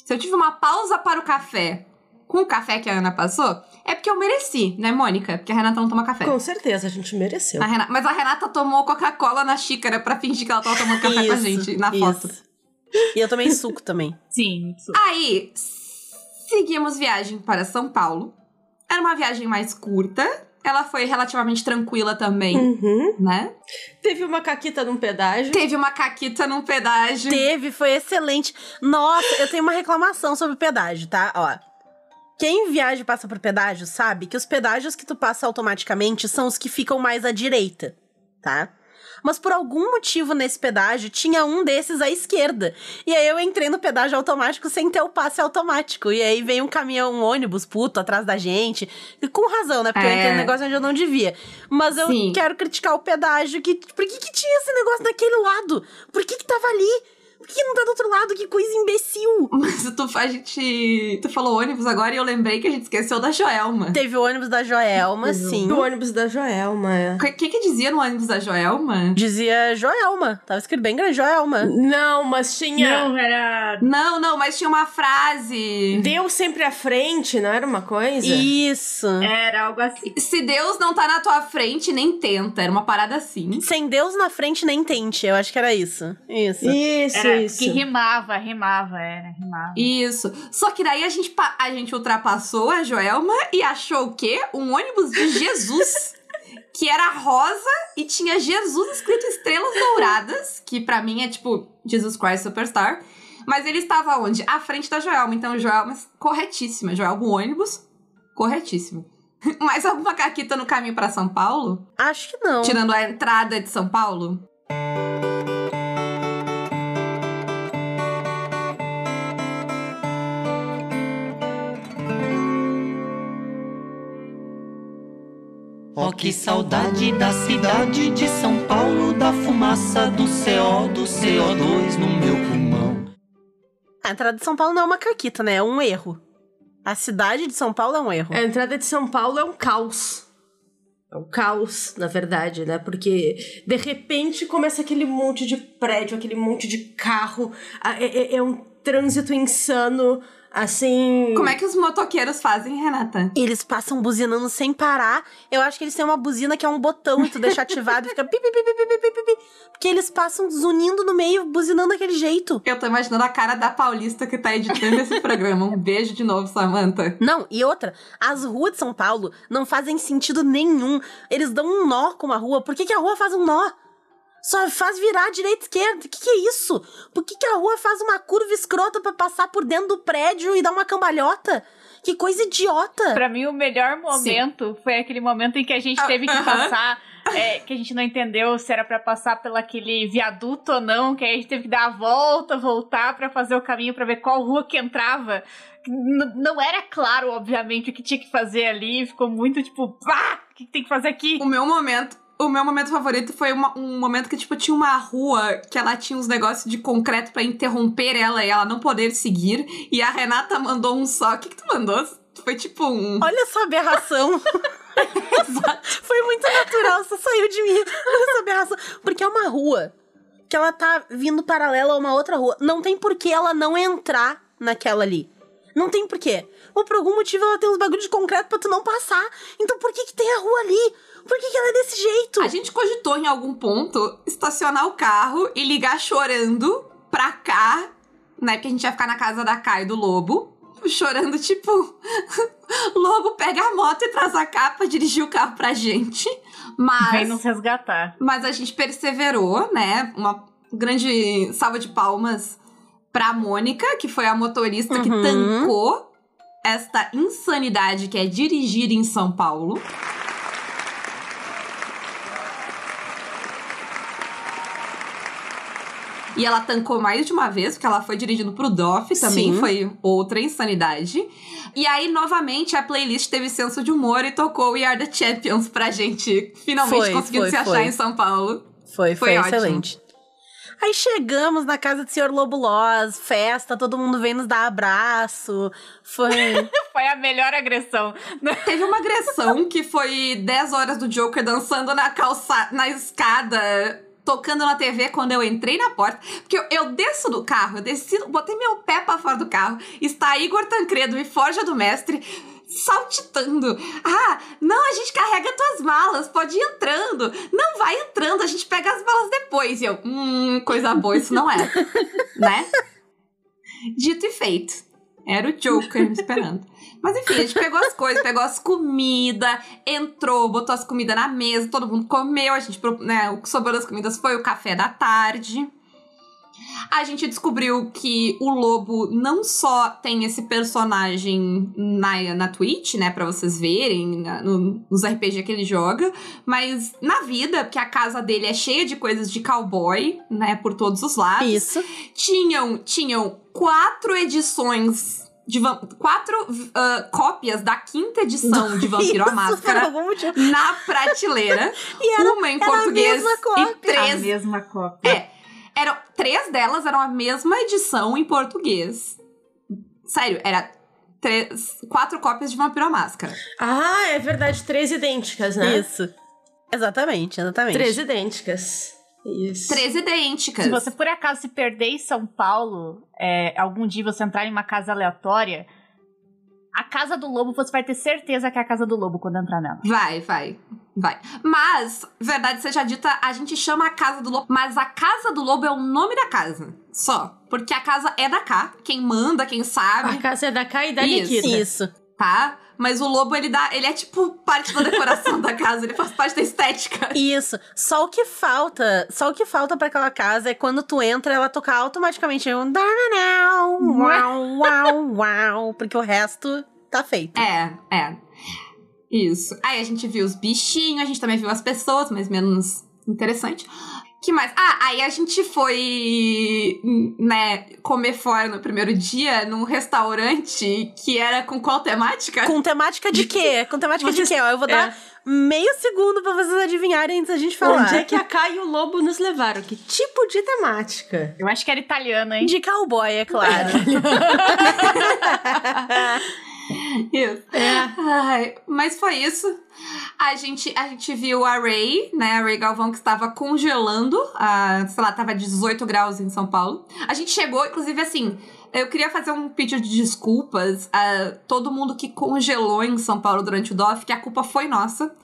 se eu tive uma pausa para o café com o café que a Ana passou, é porque eu mereci, né, Mônica? Porque a Renata não toma café. Com certeza, a gente mereceu. A Renata- mas a Renata tomou Coca-Cola na xícara pra fingir que ela tava tomando café com a gente na foto. isso. E eu tomei suco também. Sim, isso. Aí, seguimos viagem para São Paulo. Era uma viagem mais curta. Ela foi relativamente tranquila também, Uhum. né? Teve uma caquita num pedágio. Teve uma caquita num pedágio. Teve, foi excelente. Nossa, eu tenho uma reclamação sobre o pedágio, tá? Ó. Quem viaja e passa por pedágio sabe que os pedágios que tu passa automaticamente são os que ficam mais à direita, tá? Mas por algum motivo nesse pedágio tinha um desses à esquerda. E aí eu entrei no pedágio automático sem ter o passe automático. E aí veio um caminhão, um ônibus puto atrás da gente. E com razão, né? Porque eu É. entrei no negócio onde eu não devia. Mas eu Sim. quero criticar o pedágio. Que, por que, que tinha esse negócio daquele lado? Por que, que tava ali? Por que não tá do outro lado? Que coisa imbecil! Mas tu, a gente. Tu falou ônibus agora e eu lembrei que a gente esqueceu da Joelma. Teve o ônibus da Joelma, sim. Do ônibus da Joelma, é. O que, que dizia no ônibus da Joelma? Dizia Joelma. Tava escrito bem grande, Joelma. Não, mas tinha. Não, era. Não, não, mas tinha uma frase. Deus sempre à frente, não era uma coisa? Isso. Era algo assim. Se Deus não tá na tua frente, nem tenta. Era uma parada assim. Sem Deus na frente, nem tente. Eu acho que era isso. Isso. Isso, Era isso. que rimava, rimava, era, rimava. Isso. Só que daí a gente, a gente ultrapassou a Joelma e achou o quê? Um ônibus de Jesus. que era rosa e tinha Jesus escrito estrelas douradas, que pra mim é tipo Jesus Christ Superstar. Mas ele estava onde? À frente da Joelma. Então, Joelma, corretíssima. Joelma, o ônibus, corretíssimo. Mais alguma caquita no caminho pra São Paulo? Acho que não. Tirando a entrada de São Paulo? Oh, que saudade da cidade de São Paulo, da fumaça do CO, do CO2 no meu pulmão. A entrada de São Paulo não é uma caquita, né? É um erro. A cidade de São Paulo é um erro. A entrada de São Paulo é um caos. É um caos, na verdade, né? Porque de repente começa aquele monte de prédio, aquele monte de carro. a- É, é- é um trânsito insano, assim. Como é que os motoqueiros fazem, Renata? Eles passam buzinando sem parar. Eu acho que eles têm uma buzina que é um botão e tu deixa ativado e fica pi, pi, pi, pi, pi, pi, pi. Porque eles passam zunindo no meio, buzinando daquele jeito. Eu tô imaginando a cara da Paulista que tá editando esse programa. Um beijo de novo, Samantha. Não, e outra, as ruas de São Paulo não fazem sentido nenhum. Eles dão um nó com a rua. Por que, que a rua faz um nó? Só faz virar direita e esquerda. O que, que é isso? Por que, que a rua faz uma curva escrota pra passar por dentro do prédio e dar uma cambalhota? Que coisa idiota! Pra mim, o melhor momento foi aquele momento em que a gente teve que passar, é, que a gente não entendeu se era pra passar pelo aquele viaduto ou não, que aí a gente teve que dar a volta, voltar pra fazer o caminho pra ver qual rua que entrava. N- não era claro, obviamente, o que tinha que fazer ali, ficou muito tipo, pá, o que tem que fazer aqui? O meu momento. O meu momento favorito foi uma- um momento que, tipo, tinha uma rua que ela tinha uns negócios de concreto pra interromper ela e ela não poder seguir. E a Renata mandou um só. O que, que tu mandou? Foi tipo um. Olha essa aberração. Foi muito natural, só saiu de mim. Olha essa aberração. Porque é uma rua que ela tá vindo paralela a uma outra rua. Não tem por que ela não entrar naquela ali. Não tem porquê. Ou por algum motivo ela tem uns bagulhos de concreto pra tu não passar. Então por que que tem a rua ali? Por que que ela é desse jeito? A gente cogitou em algum ponto estacionar o carro e ligar chorando pra cá, né? Porque a gente ia ficar na casa da Kai do Lobo. Chorando, tipo, Lobo pega a moto e traz a cá pra dirigir o carro pra gente. Mas. Vem nos resgatar. Mas a gente perseverou, né? Uma grande salva de palmas pra Mônica, que foi a motorista que Uhum. tancou esta insanidade que é dirigir em São Paulo. E ela tancou mais de uma vez, porque ela foi dirigindo pro Doff também, Sim. foi outra insanidade. E aí, novamente, a playlist teve senso de humor e tocou We Are The Champions pra gente finalmente Foi, conseguindo foi, se achar foi. em São Paulo. Foi, Foi foi, ótimo. excelente. Aí chegamos na casa do senhor Lobo Loz, festa, todo mundo vem nos dar abraço. Foi. Foi a melhor agressão. Teve uma agressão que foi 10 horas do Joker dançando na calça, na escada, tocando na TV quando eu entrei na porta. Porque eu, eu desço do carro, eu desci, botei meu pé pra fora do carro. Está Igor Tancredo e Forja do Mestre saltitando. Ah, não, a gente carrega tuas malas, pode ir entrando. Não, vai entrando, a gente pega as malas depois. E eu, hum, coisa boa, isso não é. né? Dito e feito. Era o Joker me esperando. Mas enfim, a gente pegou as coisas, pegou as comidas, entrou, botou as comidas na mesa, todo mundo comeu, a gente, né, o que sobrou das comidas foi o café da tarde. A gente descobriu que o lobo não só tem esse personagem na, na Twitch, né, pra vocês verem, na- no- nos RPG que ele joga, mas na vida, porque a casa dele é cheia de coisas de cowboy, né, por todos os lados Isso. tinham, tinham quatro edições de quatro ah, cópias da quinta edição de Vampiro à Isso, Máscara na prateleira. E era, uma em era a português mesma cópia. e três. A mesma cópia. É. Eram, três delas eram a mesma edição em português. Sério, era três, quatro cópias de Vampiro à Máscara. Ah, é verdade, três idênticas, né? Isso. Exatamente, exatamente. Três idênticas. Isso. Três idênticas. Se você por acaso se perder em São Paulo, é, algum dia você entrar em uma casa aleatória, a casa do lobo você vai ter certeza que é a casa do lobo quando entrar nela. Vai, vai, vai. Mas, verdade seja dita, a gente chama a Casa do Lobo, mas a Casa do Lobo é o nome da casa. Só. Porque a casa é da K. Quem manda, quem A sabe, casa é da K e da Isso. Nikita. Isso. tá? Mas o lobo, ele dá. Ele é tipo parte da decoração da casa, ele faz parte da estética. Isso. Só o que falta, só o que falta pra aquela casa é quando tu entra, ela tocar automaticamente um uau, uau, uau, porque o resto tá feito. É, é. Isso. Aí a gente viu os bichinhos, a gente também viu as pessoas, mas menos interessante. Que mais? Ah, aí a gente foi, né, comer fora no primeiro dia num restaurante que era com qual temática? Com temática de quê? Com temática Vocês- de quê? Ó, eu vou dar É. meio segundo pra vocês adivinharem antes da gente falar. Onde é que a K e o Lobo nos levaram? Que tipo de temática? Eu acho que era italiano, hein? De cowboy, é claro. Isso. Ai, mas foi isso. A gente, a gente viu a Ray, né? A Ray Galvão que estava congelando. A, sei lá, tava 18 graus em São Paulo. A gente chegou, inclusive, assim. Eu queria fazer um pedido de desculpas a todo mundo que congelou em São Paulo durante o DOF, que a culpa foi nossa.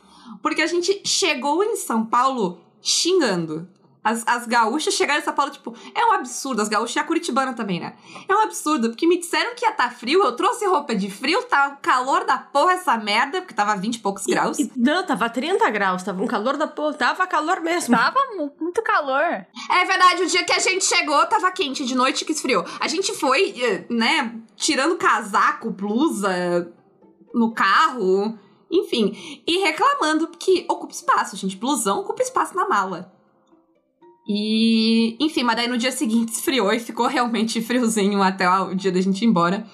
Porque a gente chegou em São Paulo xingando. As, as gaúchas chegaram em São Paulo, tipo, é um absurdo. As gaúchas e a curitibana também, né? É um absurdo, porque me disseram que ia estar frio, eu trouxe roupa de frio, tá um calor da porra essa merda, porque tava 20 e poucos graus. E- não, tava 30 graus, tava um calor da porra, tava calor mesmo. Tava mu- muito calor. É verdade, o dia que a gente chegou tava quente, de noite que esfriou. A gente foi, eh, né, tirando casaco, blusa no carro, enfim, e reclamando que ocupa espaço, gente. Blusão ocupa espaço na mala. E, enfim, mas daí no dia seguinte esfriou e ficou realmente friozinho até o dia da gente ir embora.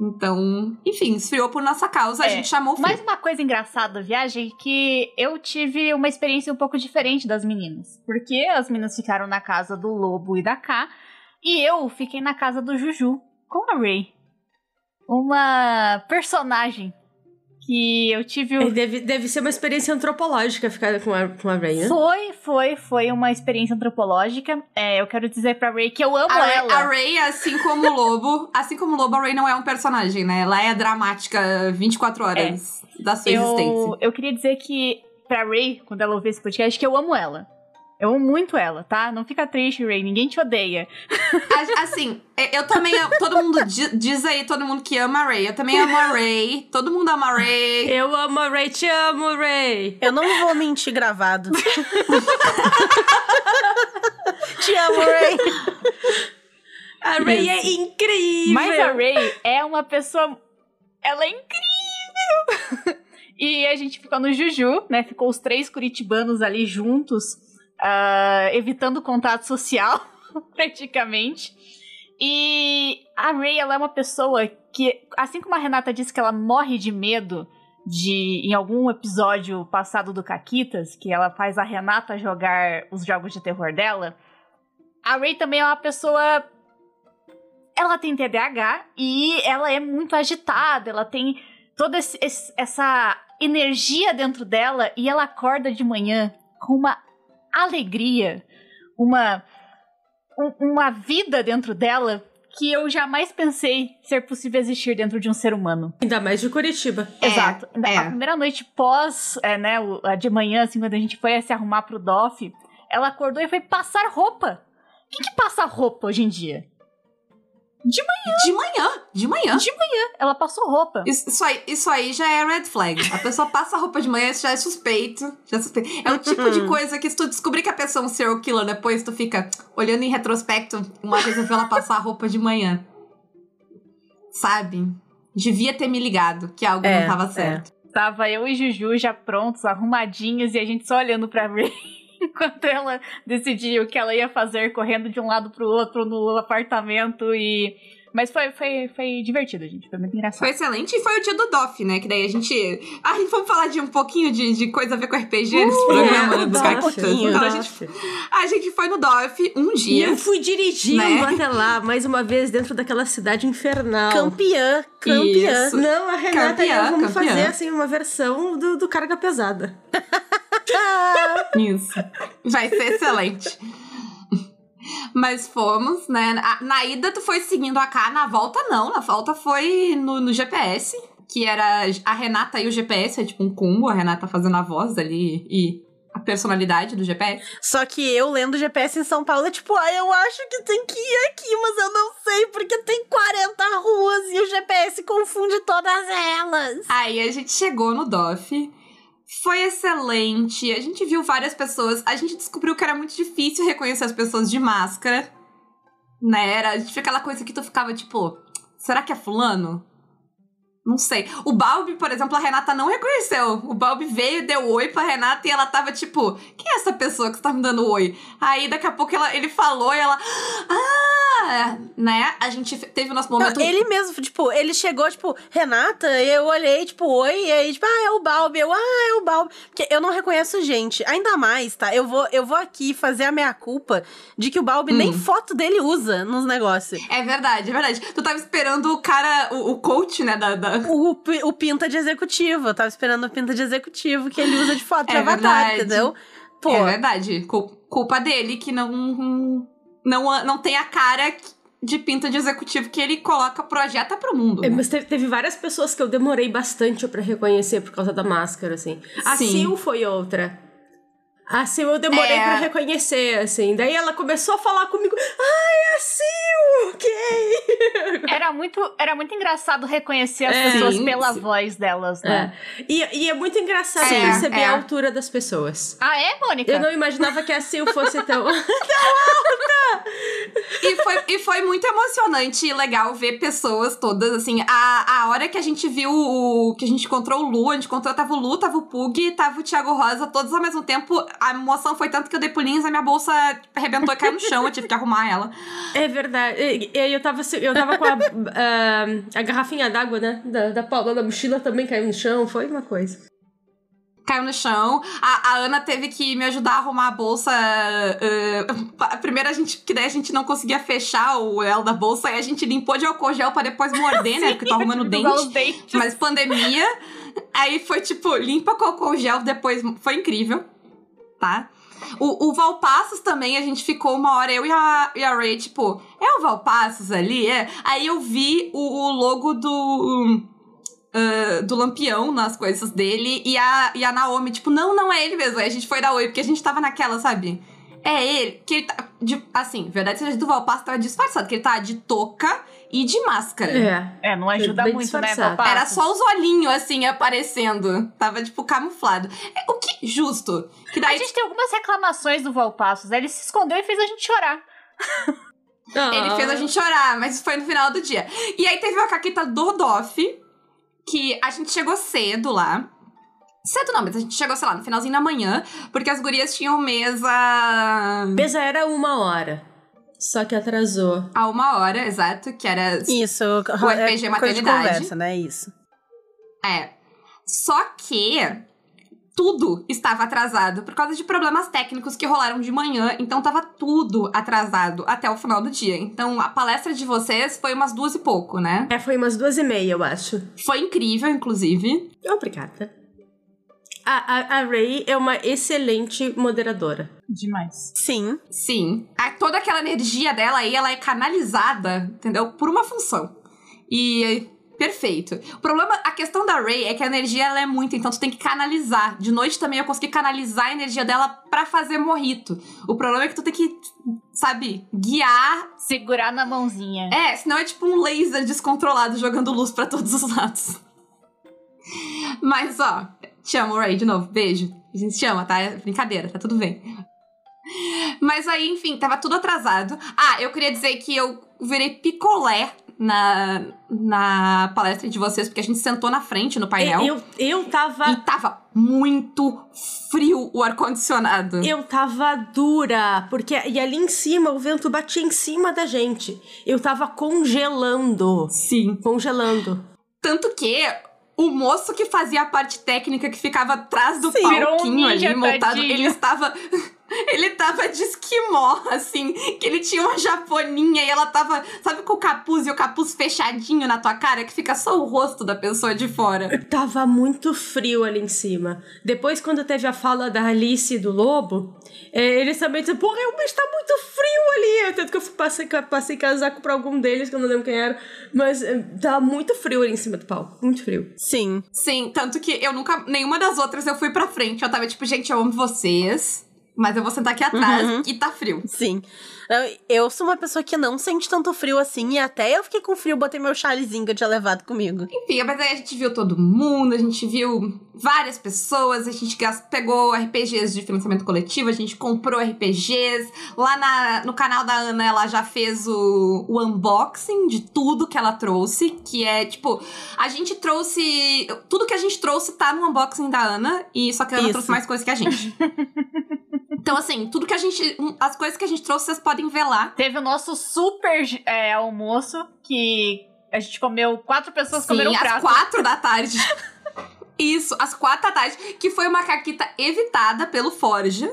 Então, enfim, esfriou por nossa causa, a É, gente chamou o frio. Mais uma coisa engraçada da viagem é que eu tive uma experiência um pouco diferente das meninas. Porque as meninas ficaram na casa do Lobo e da K, e eu fiquei na casa do Juju com a Ray. Uma personagem que eu tive o É, Deve, deve ser uma experiência antropológica ficar com a, com a Ray, né? Foi, foi, foi uma experiência antropológica. É, eu quero dizer pra Ray que eu amo A Ray, ela. a Ray, assim como o Lobo, assim como o Lobo, a Ray não é um personagem, né? Ela é dramática 24 horas da sua existência. eu, eu queria dizer que pra Ray, quando ela ouvir esse podcast, que eu amo ela. Eu amo muito ela, tá? Não fica triste, Ray. Ninguém te odeia. Assim, é, eu também amo. Todo mundo di- diz aí, todo mundo que ama a Ray. Eu também amo a Ray. Todo mundo ama a Ray. Eu amo a Ray, te amo, Ray. Eu não vou mentir gravado. Te amo, Ray. A Ray é incrível. Mas a Ray é uma pessoa. Ela é incrível! e a gente ficou no Juju, né? Ficou os três curitibanos ali juntos, ah, evitando contato social. praticamente. E a Ray, ela é uma pessoa que, assim como a Renata disse que ela morre de medo de, em algum episódio passado do Caquitas, que ela faz a Renata jogar os jogos de terror dela, a Ray também é uma pessoa. Ela tem TDAH e ela é muito agitada, ela tem toda esse- essa energia dentro dela e ela acorda de manhã com uma alegria, uma, um- uma vida dentro dela que eu jamais pensei ser possível existir dentro de um ser humano. Ainda mais de Curitiba. É, Exato. é. A primeira noite pós, é, né, o- a de manhã, assim, quando a gente foi se arrumar pro DOF, ela acordou e foi passar roupa. Quem que passa roupa hoje em dia? De manhã, de manhã. De Ela passou roupa. Isso, isso aí, isso aí já é red flag. A pessoa passa a roupa de manhã, isso já é suspeito. Já é suspeito. É o tipo de coisa que se tu descobrir que a pessoa é um serial killer, depois tu fica olhando em retrospecto. Uma vez eu vi ela passar a roupa de manhã. Sabe? Devia ter me ligado que algo É, não tava é. certo. Tava eu e Juju já prontos, arrumadinhos, e a gente só olhando pra Ray enquanto ela decidia o que ela ia fazer, correndo de um lado pro outro no apartamento e. Mas foi, foi, foi divertido, gente. Foi muito engraçado. Foi excelente. E foi o dia do DOF, né? Que daí a gente. Ah, vamos falar de um pouquinho de, de coisa a ver com RPG nesse programa, né? é, Dos DOF, Caquitas. pouquinho, Então a gente, a gente foi no DOF um E dia. eu fui dirigindo né? até lá, mais uma vez, dentro daquela cidade infernal. Campeã, campeã. Isso. Não, a Renata e eu Campeã, vamos campeã. fazer, assim, uma versão do, do Carga Pesada. Isso. Vai ser excelente. Mas fomos, né? Na ida tu foi seguindo a K, na volta não. Na volta foi no, no GPS, que era a Renata e o GPS, é tipo um combo, a Renata fazendo a voz ali e a personalidade do GPS. Só que eu lendo o GPS em São Paulo é tipo, ah, eu acho que tem que ir aqui, mas eu não sei porque tem 40 ruas e o GPS confunde todas elas. Aí a gente chegou no DOF. Foi excelente. A gente viu várias pessoas. A gente descobriu que era muito difícil reconhecer as pessoas de máscara. Né? Era a gente fica aquela coisa que tu ficava tipo, será que é fulano? Não sei. O Balbi, por exemplo, a Renata não reconheceu. O Balbi veio, deu oi pra Renata e ela tava tipo, quem é essa pessoa que você tá me dando oi? Aí daqui a pouco ela, ele falou e ela, ah, né? A gente teve o nosso Não, momento. ele mesmo, tipo, ele chegou, tipo, Renata, e eu olhei, tipo, oi, e aí, tipo, ah, é o Balbi, eu, ah, é o Balbi. Porque eu não reconheço gente, ainda mais, tá? Eu vou, eu vou aqui fazer a minha culpa de que o Balbi nem Hum. foto dele usa nos negócios. É verdade, é verdade. Tu tava esperando o cara, o, o coach, né, da... da... O, o pinta de executivo, eu tava esperando o pinta de executivo que ele usa de foto de É avatar, verdade. entendeu? Pô, É verdade. Cul- culpa dele que não, não, não tem a cara de pinta de executivo que ele coloca, projeta pro mundo. É, né? Mas teve, teve várias pessoas que eu demorei bastante pra reconhecer por causa da máscara, assim. A Sim. Sil foi outra. A Sil eu demorei É. pra reconhecer, assim. Daí ela começou a falar comigo. Ai, a Sil! Ok! Era muito, era muito engraçado reconhecer as É. pessoas Sim, pela sim. voz delas, né? É. E, e é muito engraçado É, perceber é. a altura das pessoas. Ah, é, Mônica? Eu não imaginava que a Sil fosse tão. E foi, e foi muito emocionante e legal ver pessoas todas, assim. A, a hora que a gente viu o. que a gente encontrou o Lu, a gente encontrou, tava o Lu, tava o Pug, tava o Thiago Rosa, todos ao mesmo tempo. A emoção foi tanto que eu dei pulinhos, a minha bolsa arrebentou e caiu no chão, eu tive que arrumar ela. É verdade. E, aí eu tava, eu tava com a, a, a garrafinha d'água, né? Da, da Paula na mochila também caiu no chão. Foi uma coisa. caiu no chão. A, a Ana teve que me ajudar a arrumar a bolsa. ah, primeiro a gente, que daí a gente não conseguia fechar o ela da bolsa, aí a gente limpou de álcool gel pra depois morder, né? Porque tô arrumando dente. Mas pandemia. Aí foi tipo, limpa com álcool gel depois. Foi incrível, tá? O, o Valpassos também, a gente ficou uma hora, eu e a, e a Ray, tipo, é o Valpassos ali? É? Aí eu vi o, o logo do. ah, do Lampião nas coisas dele e a, e a Naomi, tipo, não, não é ele mesmo. Aí a gente foi dar oi, porque a gente tava naquela, sabe? É ele, que ele tá. De, assim, verdade seja do Valpasso tava disfarçado, que ele tava de touca e de máscara. É. É, não ajuda muito, né, disfarçado. Valpasso? Era só os olhinhos, assim, aparecendo. Tava, tipo, camuflado. É, o que justo. Que A daí, gente tem algumas reclamações do Valpassos. Ele se escondeu e fez a gente chorar. Ele fez a gente chorar, mas foi no final do dia. E aí teve uma caqueta do Doff, que a gente chegou cedo lá. Cedo não, mas a gente chegou, sei lá, no finalzinho da manhã, porque as gurias tinham mesa. Mesa era uma hora. Só que atrasou. A uma hora, exato, que era. Isso, O RPG é coisa de maternidade. conversa, né? Isso. É. Só que tudo estava atrasado por causa de problemas técnicos que rolaram de manhã, então tava tudo atrasado até o final do dia. Então a palestra de vocês foi umas duas e pouco, né? É, foi umas duas e meia, eu acho. Foi incrível, inclusive. Obrigada. A, a, a Ray é uma excelente moderadora. Demais. Sim. Sim. A- toda aquela energia dela aí, ela é canalizada, entendeu? Por uma função. E perfeito. O problema, a questão da Ray é que a energia ela é muito, então tu tem que canalizar. De noite também eu consegui canalizar a energia dela pra fazer morrito. O problema é que tu tem que, sabe, guiar. Segurar na mãozinha. É, senão é tipo um laser descontrolado jogando luz pra todos os lados. Mas ó, te amo, Ray, de novo. Beijo. A gente te ama, tá? É brincadeira, tá tudo bem. Mas aí, enfim, tava tudo atrasado. Ah, eu queria dizer que eu virei picolé na, na palestra de vocês, porque a gente sentou na frente no painel. Eu, eu tava. E tava muito frio o ar-condicionado. Eu tava dura, porque e ali em cima o vento batia em cima da gente. Eu tava congelando. Sim. Congelando. Tanto que o moço que fazia a parte técnica, que ficava atrás do Sim, um palquinho ninja, ali montado, tadinho. ele estava. Ele tava de esquimó, assim, que ele tinha uma japoninha e ela tava, sabe, com o capuz e o capuz fechadinho na tua cara, que fica só o rosto da pessoa de fora. Tava muito frio ali em cima. Depois, quando teve a fala da Alice e do Lobo, é, eles também disseram, porra, mas tá muito frio ali. Tanto que eu fui- passei, passei casaco pra algum deles, que eu não lembro quem era. Mas é, tava muito frio ali em cima do palco. Muito frio. Sim. Sim, tanto que eu nunca, nenhuma das outras eu fui pra frente. Eu tava tipo, gente, eu amo vocês, mas eu vou sentar aqui atrás Uhum. e tá frio. Sim. Eu- sou uma pessoa que não sente tanto frio assim, e até eu fiquei com frio, botei meu chalezinho que eu tinha levado comigo. Enfim, mas aí a gente viu todo mundo, a gente viu várias pessoas, a gente pegou RPGs de financiamento coletivo, a gente comprou RPGs. Lá na- no canal da Ana, ela já fez o, o unboxing de tudo que ela trouxe, que é tipo, a gente trouxe. Tudo que a gente trouxe tá no unboxing da Ana, e só que a Ana Isso. trouxe mais coisas que a gente. Então, assim, tudo que a gente. As coisas que a gente trouxe, vocês podem ver lá. Teve o nosso super é, almoço, que a gente comeu, quatro pessoas Sim, comeram um às prato. quatro da tarde. Isso, às quatro da tarde, que foi uma caquita evitada pelo Forja,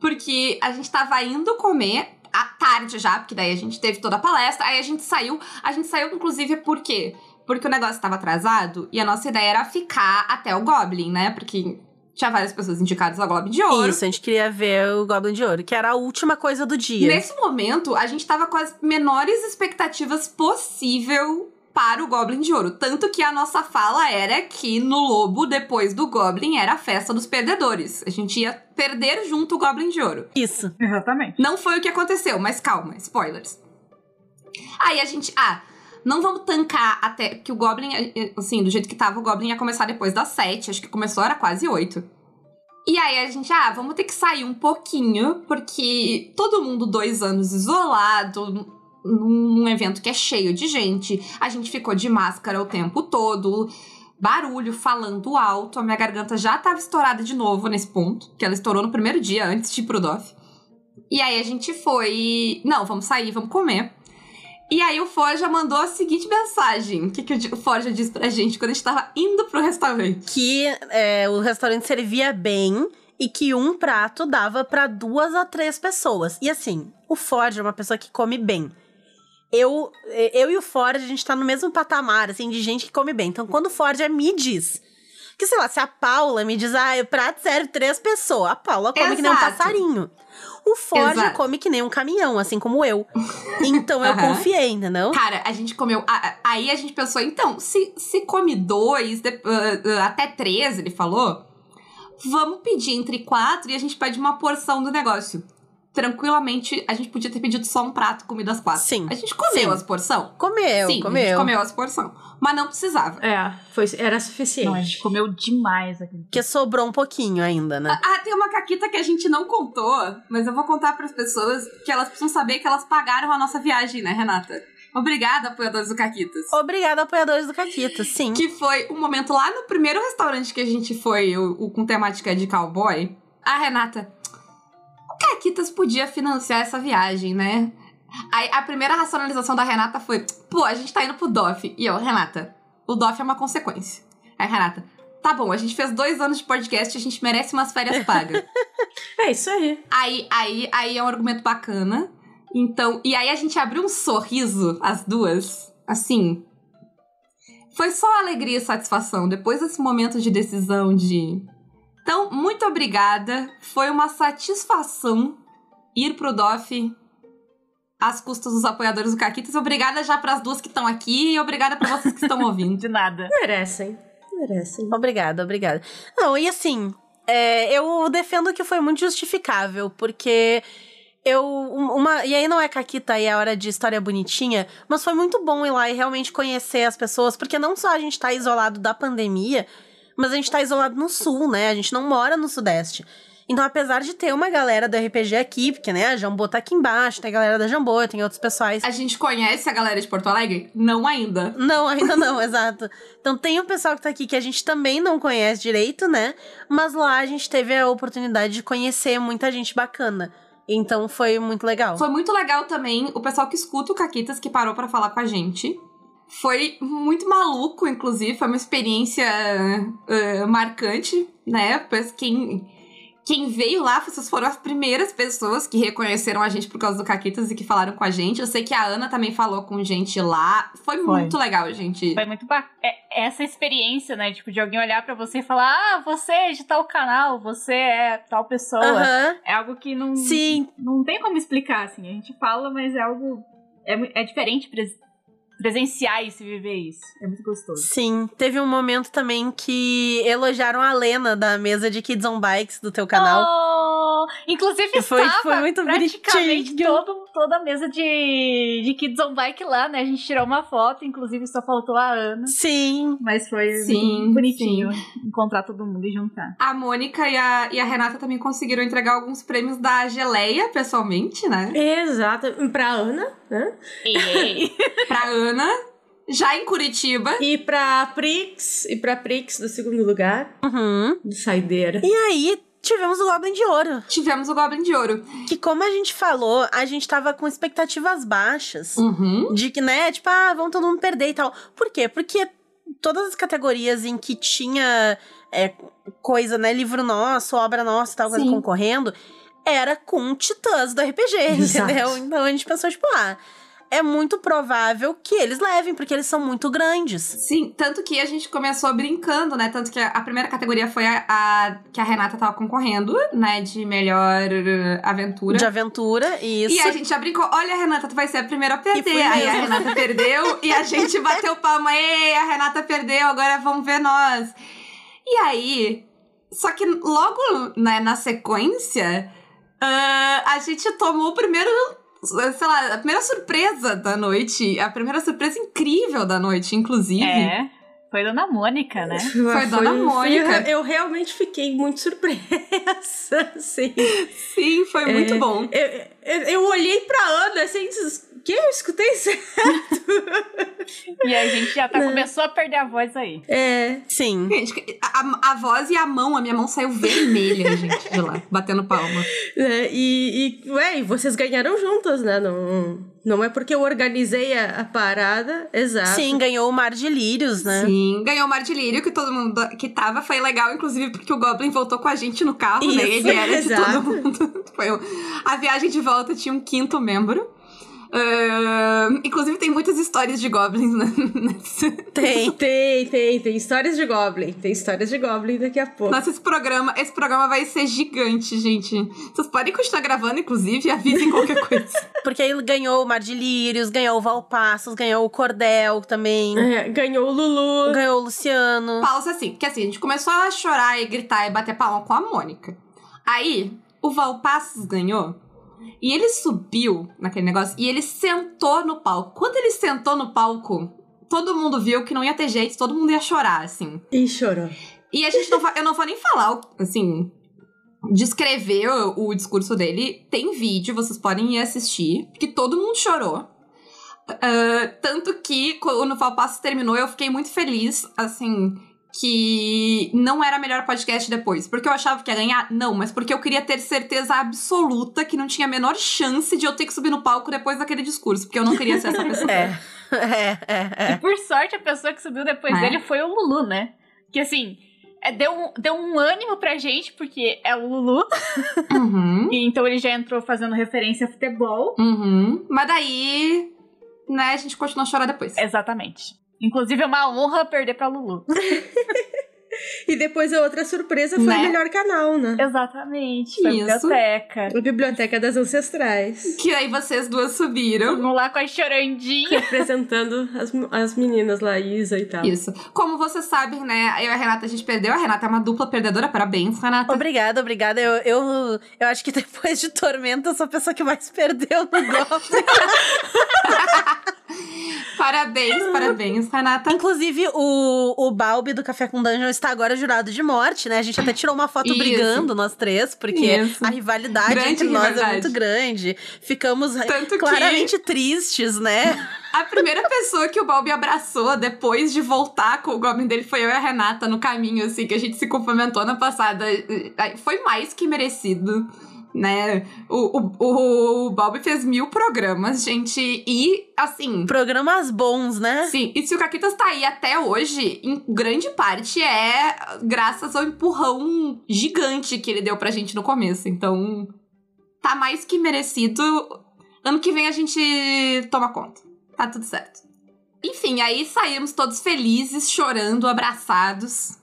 porque a gente tava indo comer à tarde já, porque daí a gente teve toda a palestra, aí a gente saiu, a gente saiu inclusive por quê? Porque o negócio tava atrasado e a nossa ideia era ficar até o Goblin, né? Porque tinha várias pessoas indicadas ao Goblin de Ouro. Isso, a gente queria ver o Goblin de Ouro, que era a última coisa do dia. Nesse momento, a gente tava com as menores expectativas possível para o Goblin de Ouro. Tanto que a nossa fala era que no Lobo, depois do Goblin, era a festa dos perdedores. A gente ia perder junto o Goblin de Ouro. Isso. Exatamente. Não foi o que aconteceu, mas calma, spoilers. Aí a gente. Ah, não vamos tancar até. Que o Goblin, eh, assim, do jeito que tava, o Goblin ia começar depois das sete. Acho que começou, era quase oito. E aí a gente, ah, vamos ter que sair um pouquinho, porque todo mundo dois anos isolado, num evento que é cheio de gente. A gente ficou de máscara o tempo todo. Barulho, falando alto. A minha garganta já tava estourada de novo nesse ponto. Que ela estourou no primeiro dia, antes de ir pro DOF. E aí a gente foi. Não, vamos sair, vamos comer. E aí o Forja mandou a seguinte mensagem. O que, que o Forja disse pra gente quando a gente tava indo pro restaurante? Que é, o restaurante servia bem e que um prato dava pra duas a três pessoas. E assim, o Ford é uma pessoa que come bem. Eu, eu e o Ford, a gente tá no mesmo patamar, assim, de gente que come bem. Então, quando o Ford me diz que, sei lá, se a Paula me diz, ah, o prato serve três pessoas, a Paula come que nem um Exato. passarinho. O Ford Exato. come que nem um caminhão, assim como eu. Então eu Aham. confiei, entendeu? Cara, a gente comeu. Aí a gente pensou, então, se, se come dois, de- ah, ah, até três, ele falou, vamos pedir entre quatro e a gente pede uma porção do negócio. Tranquilamente, a gente podia ter pedido só um prato, comida às quatro. Sim. A gente comeu Sim. as porção? Comeu, Sim, comeu. a gente comeu as porção. Mas não precisava. É, foi, era suficiente. Não, a gente comeu demais aqui. Porque sobrou um pouquinho ainda, né? Ah, tem uma caquita que a gente não contou, mas eu vou contar para as pessoas que elas precisam saber que elas pagaram a nossa viagem, né, Renata? Obrigada, apoiadores do Caquitas. Obrigada, apoiadores do Caquita, sim. Que foi um momento lá no primeiro restaurante que a gente foi, o, o com temática de cowboy. A Renata, o Caquitas podia financiar essa viagem, né? Aí a primeira racionalização da Renata foi: pô, a gente tá indo pro DOF. E eu, Renata, o DOF é uma consequência. Aí, Renata, tá bom, a gente fez dois anos de podcast, a gente merece umas férias pagas. É isso aí. aí, aí, aí é um argumento bacana. Então, e aí a gente abriu um sorriso, as duas, assim. Foi só alegria e satisfação depois desse momento de decisão de. Então, muito obrigada. Foi uma satisfação ir pro DOF às custas dos apoiadores do Caquitas. Obrigada já para as duas que estão aqui e obrigada para vocês que estão ouvindo. De nada. Merecem. Merecem. Obrigada, obrigada. Não, e assim, é, eu defendo que foi muito justificável, porque eu. um- Uma, e aí não é Caquita e é hora de história bonitinha, mas foi muito bom ir lá e realmente conhecer as pessoas, porque não só a gente tá isolado da pandemia, mas a gente tá isolado no sul, né? A gente não mora no sudeste. Então, apesar de ter uma galera do RPG aqui, porque, né, a Jambô tá aqui embaixo, tem a galera da Jambô, tem outros pessoais. A gente conhece a galera de Porto Alegre? Não ainda. Não, ainda não, exato. Então tem o pessoal que tá aqui que a gente também não conhece direito, né? Mas lá a gente teve a oportunidade de conhecer muita gente bacana. Então foi muito legal. Foi muito legal também o pessoal que escuta o Caquitas que parou pra falar com a gente. Foi muito maluco, inclusive. Foi uma experiência eh, marcante, né? Pois Quem, quem veio lá, vocês foram as primeiras pessoas que reconheceram a gente por causa do Caquitas e que falaram com a gente. Eu sei que a Ana também falou com gente lá. Foi, Foi. muito legal, gente. Foi muito bacana. essa experiência, né? Tipo, de alguém olhar pra você e falar: Ah, você é de tal canal, você é tal pessoa. É algo que não, Sim. não tem como explicar, assim. A gente fala, mas é algo. É, é diferente presenciar isso e viver isso. É muito gostoso. Sim, teve um momento também que elogiaram a Lena da mesa de Kids on Bikes do teu canal. Oh, inclusive, foi- estava foi muito praticamente bonitinho. todo, toda a mesa de, de Kids on Bike lá, né? A gente tirou uma foto, inclusive só faltou a Ana. Sim. Mas foi Sim, muito bonitinho encontrar todo mundo e juntar. A Mônica e a, e a Renata também conseguiram entregar alguns prêmios da Geleia, pessoalmente, né? Exato. Pra Ana, né? Ei, Pra Ana, já em Curitiba. E pra Prix. E pra Prix do segundo lugar. Uhum. De saideira. E aí tivemos o Goblin de Ouro. Tivemos o Goblin de Ouro. Que, como a gente falou, a gente tava com expectativas baixas. Uhum. De que, né, tipo, ah, vão todo mundo perder e tal. Por quê? Porque todas as categorias em que tinha é, coisa, né, livro nosso, obra nossa e tal, coisa Sim. concorrendo, era com titãs do RPG, Exato. entendeu? Então a gente pensou, tipo, ah, é muito provável que eles levem, porque eles são muito grandes. Sim, tanto que a gente começou brincando, né? Tanto que a, primeira categoria foi a, a- que a Renata tava concorrendo, né? De melhor uh, aventura. De aventura, isso. E a gente já brincou, olha, Renata, tu vai ser a primeira a perder. Aí a. Renata perdeu e a gente bateu palma. Ei, a Renata perdeu, agora vamos ver nós. E aí, só que logo né, na sequência, ah, a gente tomou o primeiro, sei lá, a primeira surpresa da noite. A primeira surpresa incrível da noite, inclusive. É, foi Dona Mônica, né? Foi Dona Mônica. Eu realmente fiquei muito surpresa, assim. Sim, foi muito É. bom. Eu, eu, eu olhei pra Ana assim, que eu escutei certo. E a gente já tá, começou a perder a voz aí. É. Sim. Gente, a, a voz e a mão, a minha mão saiu vermelha, gente, de lá, batendo palma. né, E, e, ué, e vocês ganharam juntas, né? Não, não é porque eu organizei a, a parada, exato. Sim, ganhou o Mar de Lírios, né? Sim, ganhou o Mar de Lírio, que todo mundo que tava foi legal, inclusive porque o Goblin voltou com a gente no carro, né? Isso, Ele era de exato. todo mundo. Foi A viagem de volta tinha um quinto membro. Inclusive tem muitas histórias de Goblins né? Tem. Tem, tem, tem histórias de Goblin. Tem histórias de Goblin daqui a pouco. Nossa, esse programa, esse programa vai ser gigante, gente. Vocês podem continuar gravando, inclusive, e avisem qualquer coisa. Porque aí ganhou o Mar de Lírios, ganhou o Valpassos, ganhou o Cordel também, É, ganhou o Lulu. ganhou o Luciano. Pausa assim, porque assim, a gente começou a chorar e gritar e bater palma com a Mônica. Aí, o Valpassos ganhou. E ele subiu naquele negócio e ele sentou no palco. Quando ele sentou no palco, todo mundo viu que não ia ter jeito, todo mundo ia chorar, assim. E chorou. E a gente não eu não vou nem falar, assim, descrever o, o discurso dele. Tem vídeo, vocês podem ir assistir, porque todo mundo chorou. Ah, tanto que quando o Valpassos terminou, eu fiquei muito feliz, assim. Que não era melhor podcast depois. Porque eu achava que ia ganhar? Não, mas porque eu queria ter certeza absoluta que não tinha a menor chance de eu ter que subir no palco depois daquele discurso. Porque eu não queria ser essa pessoa. É, é, é, E é. por sorte, a pessoa que subiu depois É. dele foi o Lulu, né? Que assim, é, deu, um, deu um ânimo pra gente, porque é o Lulu. Uhum. E então ele já entrou fazendo referência a futebol. Uhum. Mas daí, né, a gente continuou a chorar depois. Exatamente. Inclusive, é uma honra perder pra Lulu. E depois a outra surpresa foi Né? o melhor canal, né? Exatamente. Foi a Isso. biblioteca. A Biblioteca das Ancestrais. Que aí vocês duas subiram. Vamos lá com a chorandinha. Representando as, as meninas lá, Isa e tal. Isso. Como vocês sabem, né, eu e a Renata a gente perdeu. A Renata é uma dupla perdedora. Parabéns, Renata. Obrigada, obrigada. Eu, eu, eu acho que depois de Tormenta, eu sou a pessoa que mais perdeu no golpe. Parabéns, parabéns, Renata. Inclusive, o, o Balbi do Café com Dungeon está agora jurado de morte, né? A gente até tirou uma foto Isso. brigando, nós três, porque Isso. a rivalidade Grande entre nós é rivalidade. muito grande. Ficamos Tanto que- claramente tristes, né? A primeira pessoa que o Balbi abraçou depois de voltar com o Goblin dele foi eu e a Renata no caminho, assim, que a gente se cumprimentou na passada. Foi mais que merecido, né? O, o, o Balbi fez mil programas, gente, e assim. Programas bons, né? Sim, e se o Caquitas tá aí até hoje, em grande parte é graças ao empurrão gigante que ele deu pra gente no começo. Então, tá mais que merecido. Ano que vem a gente toma conta. Tá tudo certo. Enfim, aí saímos todos felizes, chorando, abraçados.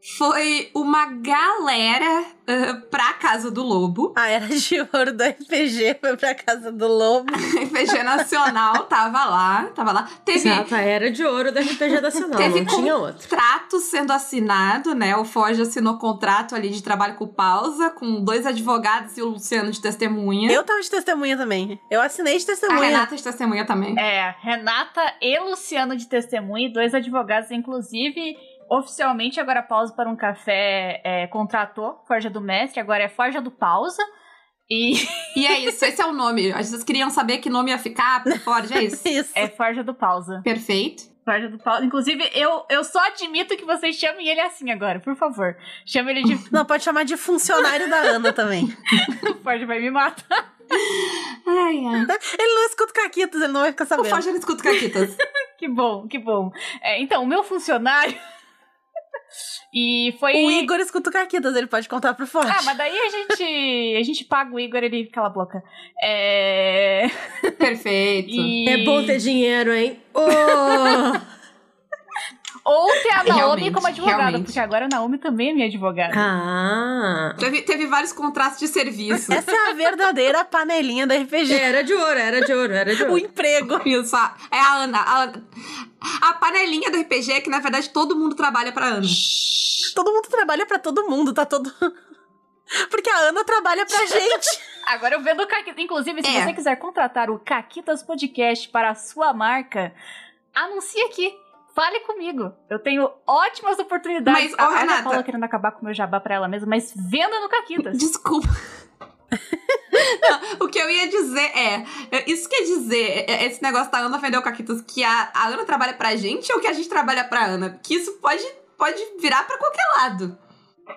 Foi uma galera ah, pra casa do Lobo. A Era de Ouro do RPG foi pra casa do Lobo. FG Nacional tava lá, tava lá. Teve, Exato, a era de ouro da RPG Nacional, Teve não tinha outro. contrato sendo assinado, né? O Forge assinou contrato ali de trabalho com pausa, com dois advogados e o Luciano de testemunha. Eu tava de testemunha também. Eu assinei de a testemunha. Renata de testemunha também. É, Renata e Luciano de testemunha, e dois advogados, inclusive, oficialmente agora Pausa para um Café é, contratou Forja do Mestre, agora é Forja do Pausa. E E é isso, esse é o nome. As pessoas queriam saber que nome ia ficar Forge, é isso. Isso. é Forja do Pausa. Perfeito. Forja do Pausa. Inclusive, eu, eu só admito que vocês chamem ele assim agora, por favor. Chame ele de Não, pode chamar de funcionário da Ana também. Forja vai me matar. Ai, ai. Ele não escuta caquitas, ele não vai ficar O sabendo. Forge não escuta Caquitas. Que bom, que bom. É, então, o meu funcionário. E foi. O Igor escuta o caquitas, ele pode contar pro Forte. Ah, mas daí a gente, a gente paga o Igor, ele cala a boca. É. Perfeito. E... É bom ter dinheiro, hein? Oh! Ou ter a Naomi Realmente, como advogada, realmente. porque agora a Naomi também é minha advogada. ah! Teve, teve vários contratos de serviço. Essa é a verdadeira panelinha da RPG. Era de ouro, era de ouro, era de O ouro. emprego. Isso, a- é a Ana. A, Ana. a panelinha do RPG é que, na verdade, todo mundo trabalha pra Ana. Todo mundo trabalha pra todo mundo, tá todo. Porque a Ana trabalha pra gente. Agora eu vendo o Caquitas. Inclusive, se É. você quiser contratar o Caquitas Podcast para a sua marca, anuncie aqui. Fale comigo. Eu tenho ótimas oportunidades. Mas, a, olha a Renata- Paula querendo acabar com o meu jabá pra ela mesma, mas venda no Caquitas. Desculpa. Não, o que eu ia dizer é, é, isso quer dizer, é, esse negócio da Ana ofender o Caquitas, que a, a Ana trabalha pra gente ou que a gente trabalha pra Ana? Porque isso pode, pode virar pra qualquer lado.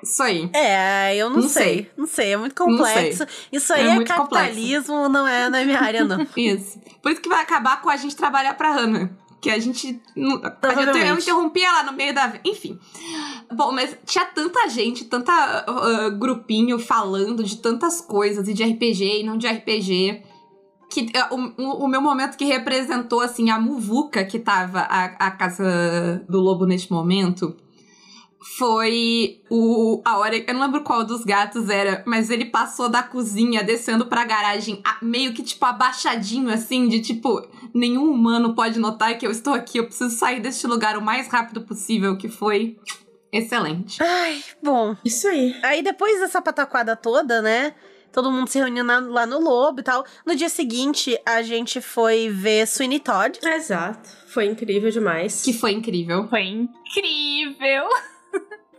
Isso aí. É, eu não, Não sei. sei. Não sei, é muito complexo. Isso aí É é, capitalismo, não é, não é minha área, não. Isso. Por isso que vai acabar com a gente trabalhar pra Ana. Que a gente. a gente- Eu interrompi ela no meio da. Enfim. Bom, mas tinha tanta gente, tanta ah, grupinho falando de tantas coisas, e de RPG e não de RPG. Que o, o- o meu momento que representou, assim, a muvuca que tava a, a casa do lobo neste momento foi o a hora eu não lembro qual dos gatos era, mas ele passou da cozinha descendo pra garagem a- meio que tipo abaixadinho assim, de tipo nenhum humano pode notar que eu estou aqui, eu preciso sair deste lugar o mais rápido possível, que foi excelente. Ai, bom. Isso aí. Aí depois dessa pataquada toda, né? Todo mundo se reuniu na- lá no Lobo e tal. No dia seguinte, a gente foi ver Sweeney Todd. Exato. Foi incrível demais. Que foi incrível. Foi incrível.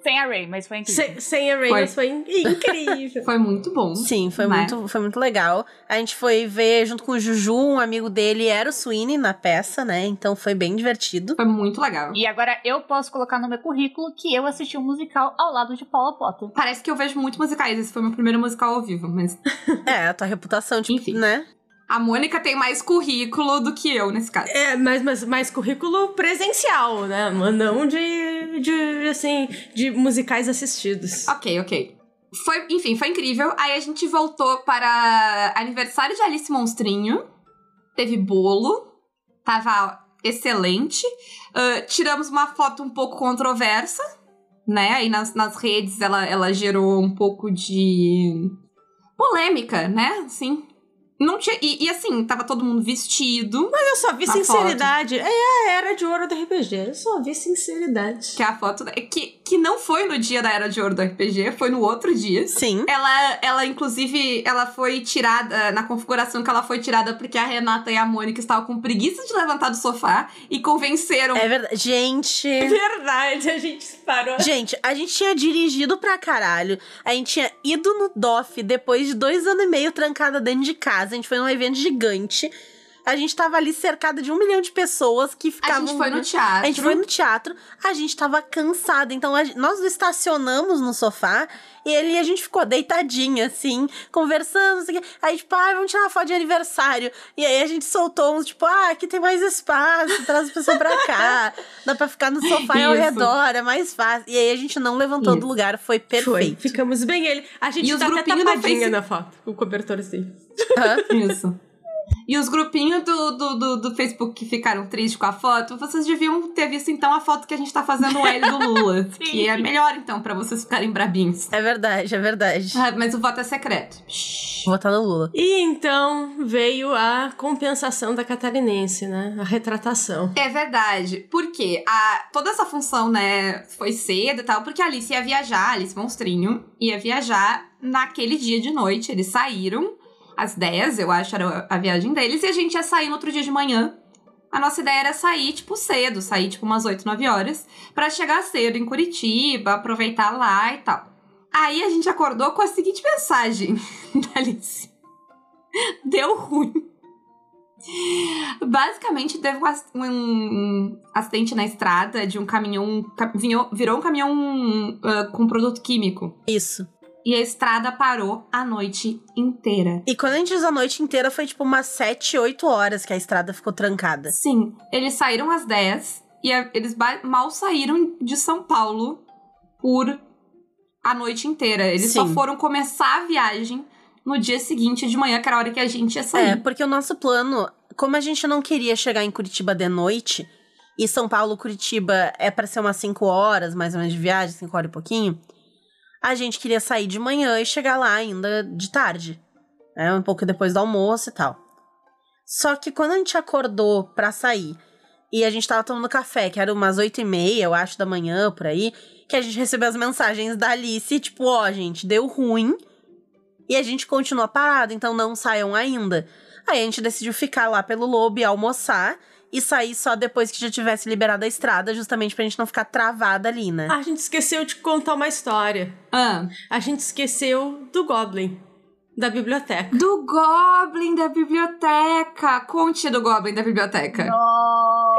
Sem a Ray, mas foi incrível. Sem, sem a Reynolds foi, incrível. Foi muito bom. Sim, foi, né? muito, foi muito legal. A gente foi ver junto com o Juju, um amigo dele era o Sweeney na peça, né? Então foi bem divertido. Foi muito legal. E agora eu posso colocar no meu currículo que eu assisti um musical ao lado de Paula Potter. Parece que eu vejo muito musicais. Esse foi meu primeiro musical ao vivo, mas É, a tua reputação, tipo, Enfim. né? A Mônica tem mais currículo do que eu nesse caso. É, mas, mas mais currículo presencial, né? Não de, de, assim, de musicais assistidos. Ok, ok. Foi, enfim, foi incrível. Aí a gente voltou para aniversário de Alice Monstrinho. Teve bolo. Tava excelente. Ah, tiramos uma foto um pouco controversa, né? Aí nas, nas redes ela, ela gerou um pouco de polêmica, né? Sim. Não tinha, e, e assim, tava todo mundo vestido. Eu só vi sinceridade. É a era de ouro do RPG. Eu só vi sinceridade. Que a foto. Que, que não foi no dia da Era de Ouro do RPG, foi no outro dia. Sim. Ela, ela, inclusive, ela foi tirada na configuração que ela foi tirada porque a Renata e a Mônica estavam com preguiça de levantar do sofá e convenceram. É verdade. Gente. Verdade, a gente parou. Gente, a gente tinha dirigido pra caralho. A gente tinha ido no DOF depois de dois anos e meio trancada dentro de casa. A gente foi num evento gigante. A gente tava ali cercada de um milhão de pessoas que a ficavam. gente foi no teatro. A gente foi no teatro, a gente tava cansada. Então a nós estacionamos no sofá e ele, a gente ficou deitadinha, assim, conversando. Não sei o quê. Aí, tipo, ah, vamos tirar uma foto de aniversário. E aí a gente soltou uns, tipo, ah, aqui tem mais espaço, traz a pessoa pra cá. Dá pra ficar no sofá e ao Isso. redor, é mais fácil. E aí a gente não levantou do Isso. lugar, foi Foi. perfeito. Ficamos bem ele. A gente E os tá até grupinhos do tapadinha Face- na foto. Com o cobertorzinho. Hã? Isso. E os grupinhos do, do, do, do Facebook que ficaram tristes com a foto, vocês deviam ter visto então a foto que a gente tá fazendo o L do Lula. que é melhor então, pra vocês ficarem brabinhos. É verdade, é verdade. Ah, mas o voto é secreto. Vou votar no Lula. E então veio a compensação da catarinense, né? A retratação. É verdade. Porque a, toda essa função, né, foi cedo e tal, porque a Alice ia viajar, a Alice Monstrinho, ia viajar naquele dia de noite. Eles saíram às 10, eu acho, era a viagem deles, e a gente ia sair no outro dia de manhã. A nossa ideia era sair, tipo, cedo, sair, tipo, umas 8, 9 horas, pra chegar cedo em Curitiba, aproveitar lá e tal. Aí a gente acordou com a seguinte mensagem da Alice. Deu ruim. Basicamente, teve um, um- acidente na estrada de um caminhão. virou um caminhão ah, com produto químico. Isso. E a estrada parou a noite inteira. E quando a gente diz a noite inteira, foi tipo umas 7, 8 horas que a estrada ficou trancada. Sim, eles saíram às 10 e a- eles mal saíram de São Paulo por a noite inteira. Eles só Sim. foram começar a viagem no dia seguinte de manhã, que era a hora que a gente ia sair. É, porque o nosso plano, como a gente não queria chegar em Curitiba de noite, e São Paulo, Curitiba é pra ser umas 5 horas, mais ou menos, de viagem, 5 horas e pouquinho, a gente queria sair de manhã e chegar lá ainda de tarde. Né, um pouco depois do almoço e tal. Só que quando a gente acordou pra sair e a gente tava tomando café, que era umas 8 e meia, eu acho, da manhã, por aí, que a gente recebeu as mensagens da Alice, tipo, ó, gente, deu ruim. E a gente continua parado, então não saiam ainda. Aí a gente decidiu ficar lá pelo Lobo e almoçar e sair só depois que já tivesse liberado a estrada, justamente pra gente não ficar travada ali, né? A gente esqueceu de contar uma história. Ah, A gente esqueceu do Goblin, da biblioteca. do Goblin da biblioteca! Conte do Goblin da biblioteca.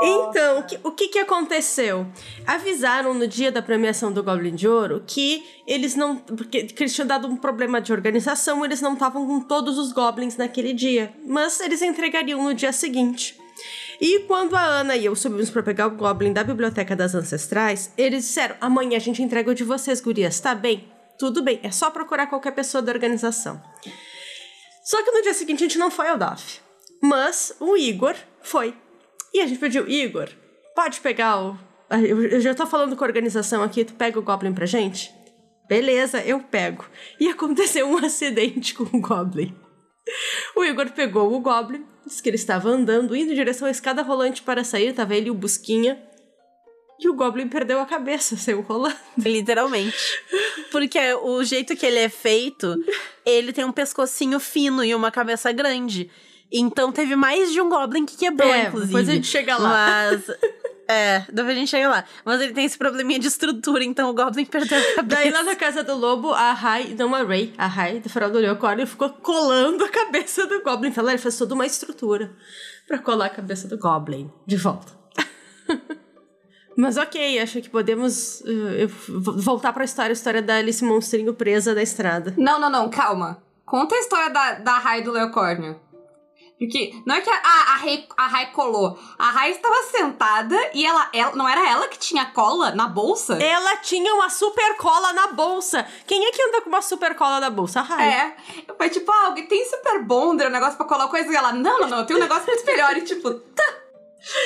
Então, o que, o que que aconteceu? Avisaram no dia da premiação do Goblin de Ouro que eles não. Porque que eles tinham dado um problema de organização, eles não estavam com todos os Goblins naquele dia. Mas eles entregariam no dia seguinte. E quando a Ana e eu subimos pra pegar o Goblin da Biblioteca das Ancestrais, eles disseram: amanhã a gente entrega o de vocês, gurias, tá bem? Tudo bem, é só procurar qualquer pessoa da organização. Só que no dia seguinte a gente não foi ao DAF. Mas o Igor foi. E a gente pediu, Igor, pode pegar o. Ah, eu já tô falando com a organização aqui, tu pega o Goblin pra gente? Beleza, eu pego. E aconteceu um acidente com o Goblin. O Igor pegou o Goblin, disse que ele estava andando, indo em direção à escada rolante para sair, tava ele e o Busquinha. E o Goblin perdeu a cabeça, saiu rolando. Literalmente. Porque o jeito que ele é feito, ele tem um pescocinho fino e uma cabeça grande. Então teve mais de um Goblin que quebrou, É, inclusive. depois a gente chega lá. Mas É, depois a gente chega lá. Mas ele tem esse probleminha de estrutura, então o Goblin perdeu a cabeça. Daí lá na casa do lobo, a Rai, não a Ray, a Rai do farol do unicórnio ficou colando a cabeça do Goblin. Então ela fez toda uma estrutura pra colar a cabeça do Goblin de volta. Mas ok, acho que podemos uh, voltar pra história, a história da Alice Monstrinho presa na estrada. Não, não, não, calma. Conta a história da, da Rai do Leocórnio. Porque não é que a, a, a, Rai, a Rai colou. A Rai estava sentada e ela, ela. Não era ela que tinha cola na bolsa? Ela tinha uma super cola na bolsa. Quem é que anda com uma super cola na bolsa? A Rai. É. Foi tipo, ah, alguém tem super bonder, um negócio pra colar coisa. E ela, não, não, não, eu tenho um negócio muito melhor. E tipo, tá.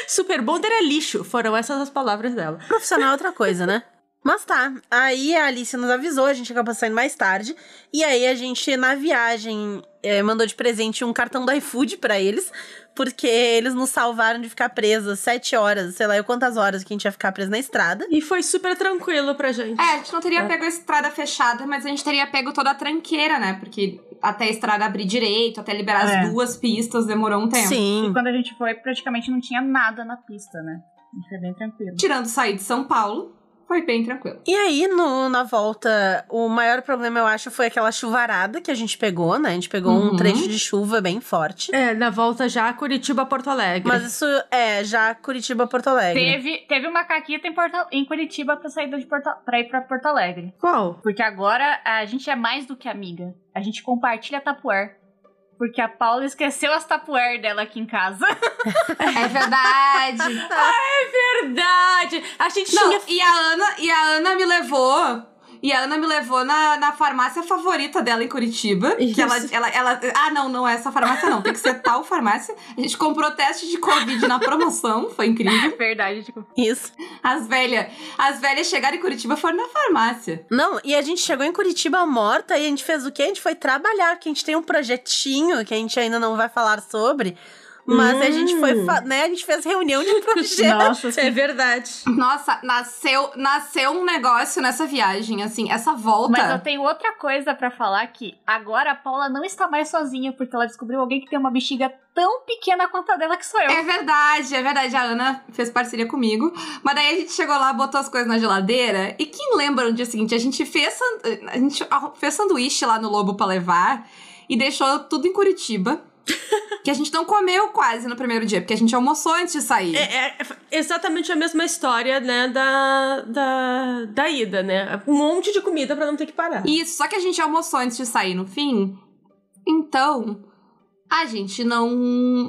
Super bonder é lixo. Foram essas as palavras dela. Profissional é outra coisa, né? Mas tá. Aí a Alice nos avisou, a gente acabou saindo mais tarde. E aí a gente, na viagem, eh, mandou de presente um cartão do iFood pra eles. Porque eles nos salvaram de ficar presos sete horas, sei lá eu quantas horas que a gente ia ficar preso na estrada. E foi super tranquilo pra gente. É, a gente não teria pego a estrada fechada, mas a gente teria pego toda a tranqueira, né? Porque até a estrada abrir direito, até liberar É. as duas pistas, demorou um tempo. Sim. E quando a gente foi, praticamente não tinha nada na pista, né? A gente foi bem tranquilo. Tirando sair de São Paulo, foi bem tranquilo. E aí, no, na volta, o maior problema, eu acho, foi aquela chuvarada que a gente pegou, né? A gente pegou Uhum. um trecho de chuva bem forte. É, na volta já Curitiba Porto Alegre. Mas isso é já Curitiba, Porto Alegre. Teve, teve uma caquita em, Porto, em Curitiba pra, sair de Porto, pra ir pra Porto Alegre. Qual? Porque agora a gente é mais do que amiga. A gente compartilha tapuer. Porque a Paula esqueceu as tapuer dela aqui em casa. É verdade. Verdade! A gente Não, tinha. e a Ana, e a Ana me levou. E a Ana me levou na, na farmácia favorita dela em Curitiba. Isso. Que ela, ela, ela. Ah, não, não é essa farmácia, não. Tem que ser tal farmácia. A gente comprou teste de Covid na promoção. Foi incrível. Verdade, tipo. Isso. As velhas. As velhas chegaram em Curitiba foram na farmácia. Não, e a gente chegou em Curitiba morta e a gente fez o quê? A gente foi trabalhar, porque a gente tem um projetinho que a gente ainda não vai falar sobre. Mas a gente foi, Hum. né? A gente fez reunião de projeto. Nossa, É verdade. Nossa, nasceu, nasceu um negócio nessa viagem, assim, essa volta. Mas eu tenho outra coisa pra falar que agora a Paula não está mais sozinha, porque ela descobriu alguém que tem uma bexiga tão pequena quanto a dela que sou eu. É verdade, é verdade. A Ana fez parceria comigo. Mas daí a gente chegou lá, botou as coisas na geladeira. E quem lembra no dia seguinte? A gente fez, a gente fez sanduíche lá no Lobo pra levar e deixou tudo em Curitiba. que a gente não comeu quase no primeiro dia, porque a gente almoçou antes de sair. É, é exatamente a mesma história, né, da, da, da ida, né? Um monte de comida pra não ter que parar. Isso, só que a gente almoçou antes de sair no fim. Então, a gente não,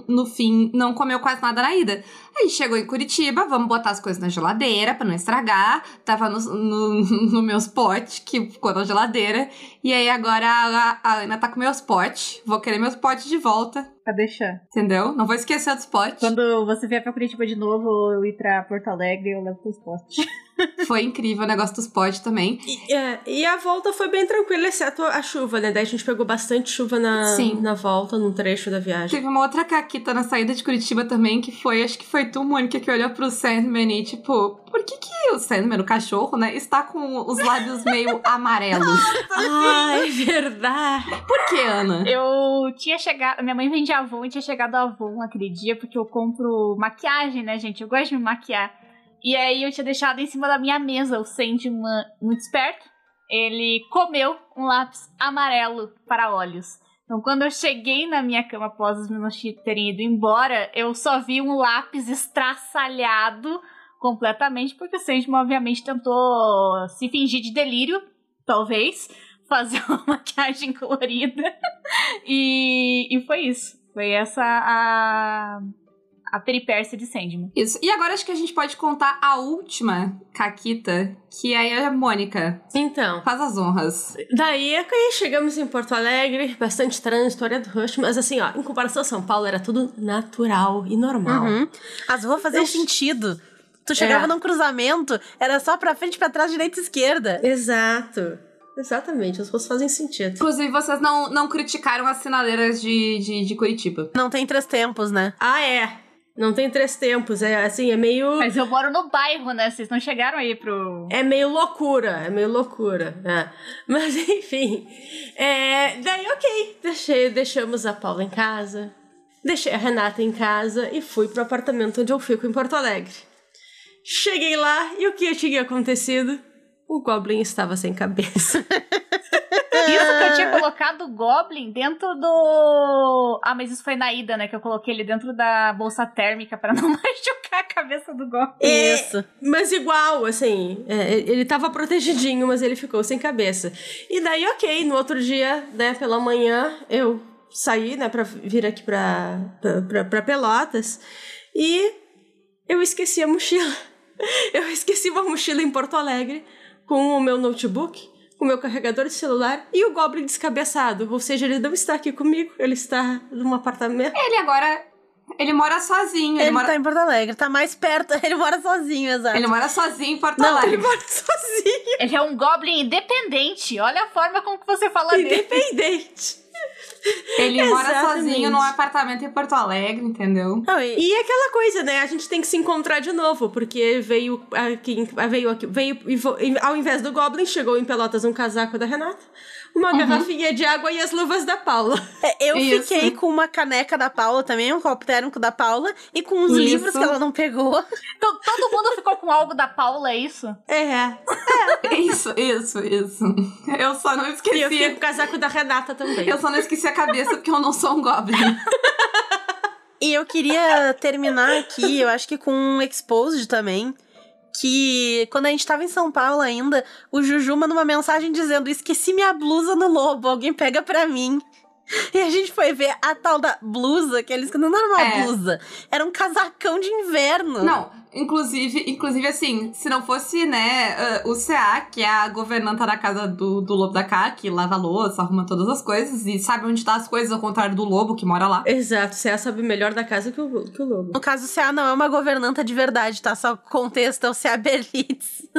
no fim, não comeu quase nada na ida. A gente chegou em Curitiba, vamos botar as coisas na geladeira pra não estragar. Tava no, no, no meus potes, que ficou na geladeira. E aí agora a, a Ana tá com meus potes. Vou querer meus potes de volta, Pra deixar. entendeu? Não vou esquecer dos potes. Quando você vier pra Curitiba de novo, ou eu ir pra Porto Alegre, eu levo teus postes. Foi incrível o negócio dos potes também. E, é, e a volta foi bem tranquila, exceto a chuva, né? Daí a gente pegou bastante chuva na, Sim. na volta, num trecho da viagem. Teve uma outra caquita na saída de Curitiba também, que foi, acho que foi tu, Mônica, que olhou pro Sandman e, tipo, por que que o Sandman, o cachorro, né, está com os lábios meio amarelos? Ai, verdade. Por que, Ana? Eu tinha chegado. Minha mãe vende Avon e tinha chegado a Avon aquele dia, porque eu compro maquiagem, né, gente? Eu gosto de me maquiar. E aí eu tinha deixado em cima da minha mesa o Sandman muito esperto. Ele comeu um lápis amarelo para olhos. Então, quando eu cheguei na minha cama após os meninos terem ido embora, eu só vi um lápis estraçalhado completamente, porque o Sandman, obviamente, tentou se fingir de delírio, talvez, fazer uma maquiagem colorida. E, e foi isso. Foi essa a, a peripécia de Sandman. Isso. E agora acho que a gente pode contar a última caquita, que é a Mônica. Então, Faz as honras. daí é que aí chegamos em Porto Alegre, bastante trânsito, hora do rush, mas assim, ó, em comparação a São Paulo, era tudo natural e normal. Uhum. As ruas faziam Deixa- sentido. Tu chegava É. num cruzamento, era só pra frente, pra trás, direita e esquerda. Exato. Exatamente, as ruas fazem sentido. Inclusive, vocês não, não criticaram as sinaleiras de, de, de Curitiba. Não tem três tempos, né? Ah, é. Não tem três tempos, é assim, é meio. Mas eu moro no bairro, né? Vocês não chegaram aí pro. É meio loucura, é meio loucura. é. Mas enfim. É, daí, ok. Deixei, deixamos a Paula em casa, deixei a Renata em casa e fui pro apartamento onde eu fico em Porto Alegre. Cheguei lá e o que tinha acontecido? O Goblin estava sem cabeça. Isso que eu tinha colocado o Goblin dentro do. Ah, mas isso foi na ida, né? Que eu coloquei ele dentro da bolsa térmica pra não machucar a cabeça do Goblin. É, Isso. Mas igual, assim, é, ele tava protegidinho, mas ele ficou sem cabeça. E daí, ok, no outro dia, né, pela manhã, eu saí, né, pra vir aqui pra, pra, pra, pra Pelotas e eu esqueci a mochila. Eu esqueci uma mochila em Porto Alegre com o meu notebook, com o meu carregador de celular e o Goblin descabeçado. Ou seja, ele não está aqui comigo, ele está num apartamento. Ele agora. Ele mora sozinho. Ele, Ele mora, tá em Porto Alegre, tá mais perto. Ele mora sozinho, exato. ele mora sozinho em Porto Não, Alegre. Ele mora sozinho, Ele é um Goblin independente. Olha a forma como que você fala dele. independente. Ele mora sozinho num apartamento em Porto Alegre, entendeu? Não, e- E aquela coisa, né? A gente tem que se encontrar de novo, porque veio aqui, veio aqui, veio ao invés do Goblin, chegou em Pelotas um casaco da Renata, uma garrafinha de água e as luvas da Paula. É, eu Isso. fiquei com uma caneca da Paula também, um copo térmico da Paula, e com os Isso. livros que ela não pegou. Então, todo mundo ficou com algo da Paula, é isso? É. Isso, isso, isso. Eu só não E eu fiquei com esqueci. o casaco da Renata também. Eu só não esqueci a cabeça porque eu não sou um Goblin. E eu queria terminar aqui, eu acho que com um exposed também. Que quando a gente tava em São Paulo ainda, o Juju mandou uma mensagem dizendo: Esqueci minha blusa no lobo, alguém pega pra mim. E a gente foi ver a tal da blusa, que eles não era uma É. blusa, era um casacão de inverno. Não, inclusive, inclusive assim, se não fosse, né, ah, o CA, que é a governanta da casa do, do Lobo da Cá, que lava a louça, arruma todas as coisas e sabe onde tá as coisas, ao contrário do Lobo que mora lá. Exato, você sabe melhor da casa que o, que o lobo. No caso, o CA não é uma governanta de verdade, tá? Só contexto, é o CA Berlitz.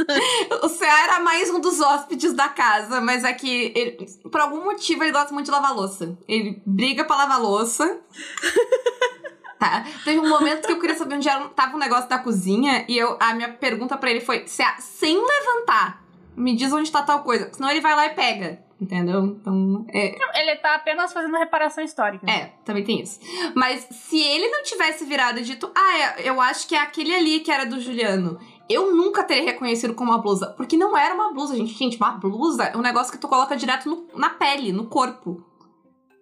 O CA era mais um dos hóspedes da casa, mas é que, ele- por algum motivo, ele gosta muito de lavar louça. Ele briga pra lavar louça. Tá. Teve um momento que eu queria saber onde era, tava o negócio da cozinha e eu, a minha pergunta pra ele foi: CA, sem levantar, me diz onde tá tal coisa. Senão ele vai lá e pega. Entendeu? Então, é, Ele tá apenas fazendo reparação histórica. É, também tem isso. Mas se ele não tivesse virado e dito, ah, é, eu acho que é aquele ali que era do Juliano, eu nunca teria reconhecido como uma blusa. Porque não era uma blusa, gente. Gente, uma blusa é um negócio que tu coloca direto no- na pele, no corpo.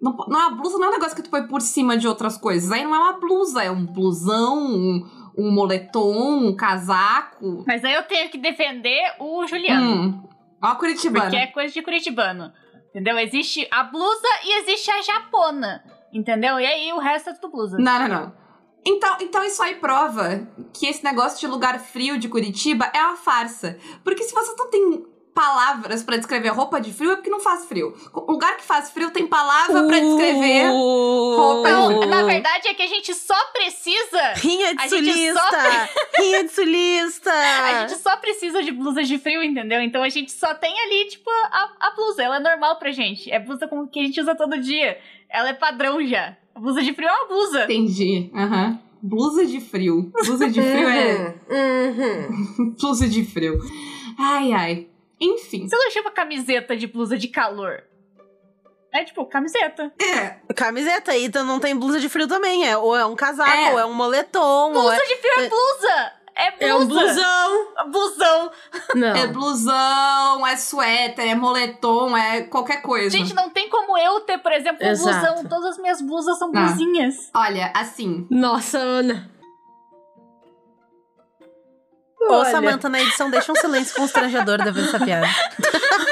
Não, não é uma blusa, não é um negócio que tu põe por cima de outras coisas. Aí não é uma blusa, é um blusão, um, um moletom, um casaco. Mas aí eu tenho que defender o Juliano. Hum. Ó, a Curitibana. Porque é coisa de curitibano. Entendeu? Existe a blusa e existe a japona. Entendeu? E aí o resto é tudo blusa. Não, não, não. Então, então isso aí prova que esse negócio de lugar frio de Curitiba é uma farsa. Porque se você não tem palavras pra descrever roupa de frio, é porque não faz frio. O lugar que faz frio tem palavra pra descrever. roupa de- na verdade é que a gente só precisa. Rinha de A sulista! Rinha de sulista! A gente só precisa de blusas de frio, entendeu? Então a gente só tem ali, tipo, a, a blusa. Ela é normal pra gente. É blusa como que a gente usa todo dia. Ela é padrão já. A blusa de frio é uma blusa. Entendi. Aham. Blusa de frio. Blusa de frio é. Uhum. Blusa de frio. Ai, ai. Enfim. Você não chama camiseta de blusa de calor. É tipo, camiseta. É. Camiseta, aí então não tem blusa de frio também. É, ou é um casaco, É. ou é um moletom, ou Blusa é... de frio é é- blusa! É blusa! É um blusão. Blusão! Não. É blusão, é suéter, é moletom, é qualquer coisa. Gente, não tem como eu ter, por exemplo, um Exato. blusão. Todas as minhas blusas são Ah. blusinhas. Olha, assim. Nossa, Ana. Ô, Olha. Samantha, na edição, deixa um silêncio constrangedor depois dessa piada.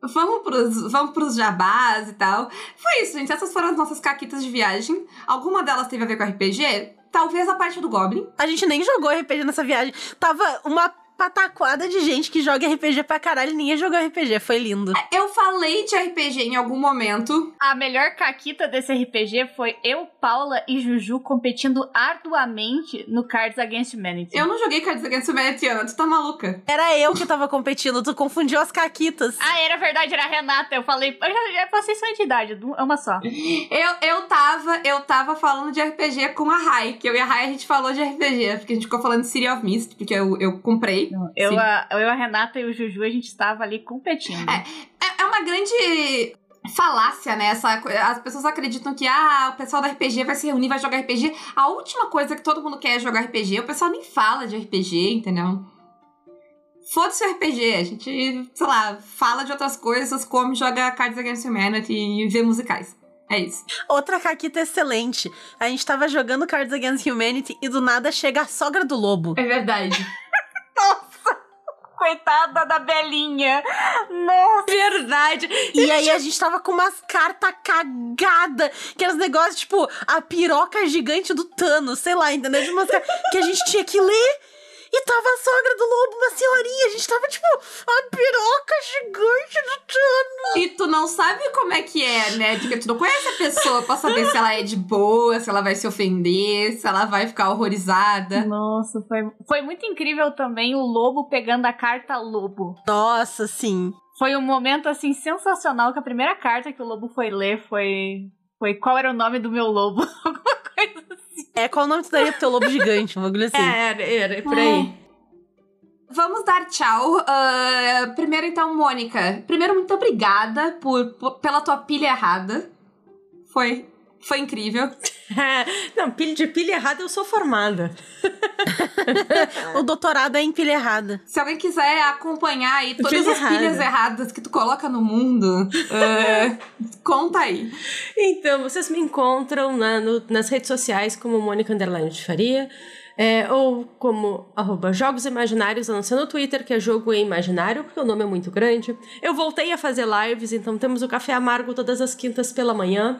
Vamos pros, vamos pros jabás e tal. Foi isso, gente. Essas foram as nossas caquitas de viagem. Alguma delas teve a ver com RPG? Talvez a parte do Goblin. A gente nem jogou RPG nessa viagem. Tava uma pataquada de gente que joga RPG pra caralho e ninguém jogou RPG. Foi lindo. Eu falei de RPG em algum momento. A melhor caquita desse RPG foi eu, Paula e Juju competindo arduamente no Cards Against Humanity. Eu não joguei Cards Against Humanity, Ana. Tu tá maluca? Era eu que tava competindo, tu confundiu as caquitas. Ah, era verdade, era a Renata. Eu falei, eu já, já passei sua entidade, é uma só. Eu, eu tava, eu tava falando de RPG com a Rai, que eu e a Rai a gente falou de RPG, porque a gente ficou falando de City of Mist, porque eu, eu comprei. Eu Sim. a, eu, a Renata e o Juju, a gente estava ali competindo. É, É, é uma grande falácia, né? Essa, as pessoas acreditam que ah, o pessoal da RPG vai se reunir, vai jogar RPG. A última coisa que todo mundo quer é jogar RPG. O pessoal nem fala de RPG, entendeu? Foda-se o RPG. A gente, sei lá, fala de outras coisas, come, joga Cards Against Humanity e vê musicais. É isso. Outra caquita excelente. A gente tava jogando Cards Against Humanity e do nada chega a sogra do lobo. É verdade. Coitada da Belinha. Nossa. Verdade. E aí a gente tava com umas cartas cagadas, aqueles negócios, tipo, a piroca gigante do Thanos, sei lá, entendeu? De umas que a gente tinha que ler. E tava a sogra do lobo, uma senhorinha. A gente tava, tipo, a piroca gigante do Thanos. E tu não sabe como é que é, né? Porque tu não conhece a pessoa pra saber se ela é de boa, se ela vai se ofender, se ela vai ficar horrorizada. Nossa, foi, foi muito incrível também o lobo pegando a carta lobo. Nossa, sim. Foi um momento assim sensacional que a primeira carta que o lobo foi ler foi foi qual era o nome do meu lobo. É, qual o nome tu daria pro teu lobo gigante? Um bagulho assim. É, era, era por aí. Vamos dar tchau. Ah, primeiro, então, Mônica. Primeiro, muito obrigada por, por- pela tua pilha errada. Foi, foi incrível. Não, pilha de pilha errada eu sou formada. O doutorado é em pilha errada. Se alguém quiser acompanhar aí todas Pilha as pilhas errada. erradas que tu coloca no mundo, ah, conta aí. Então, vocês me encontram na- no- nas redes sociais como Mônica Underline de Faria. é, ou como arroba Jogos Imaginários, a não ser no Twitter, que é Jogo Imaginário, porque o nome é muito grande. Eu voltei a fazer lives, então temos o Café Amargo todas as quintas pela manhã.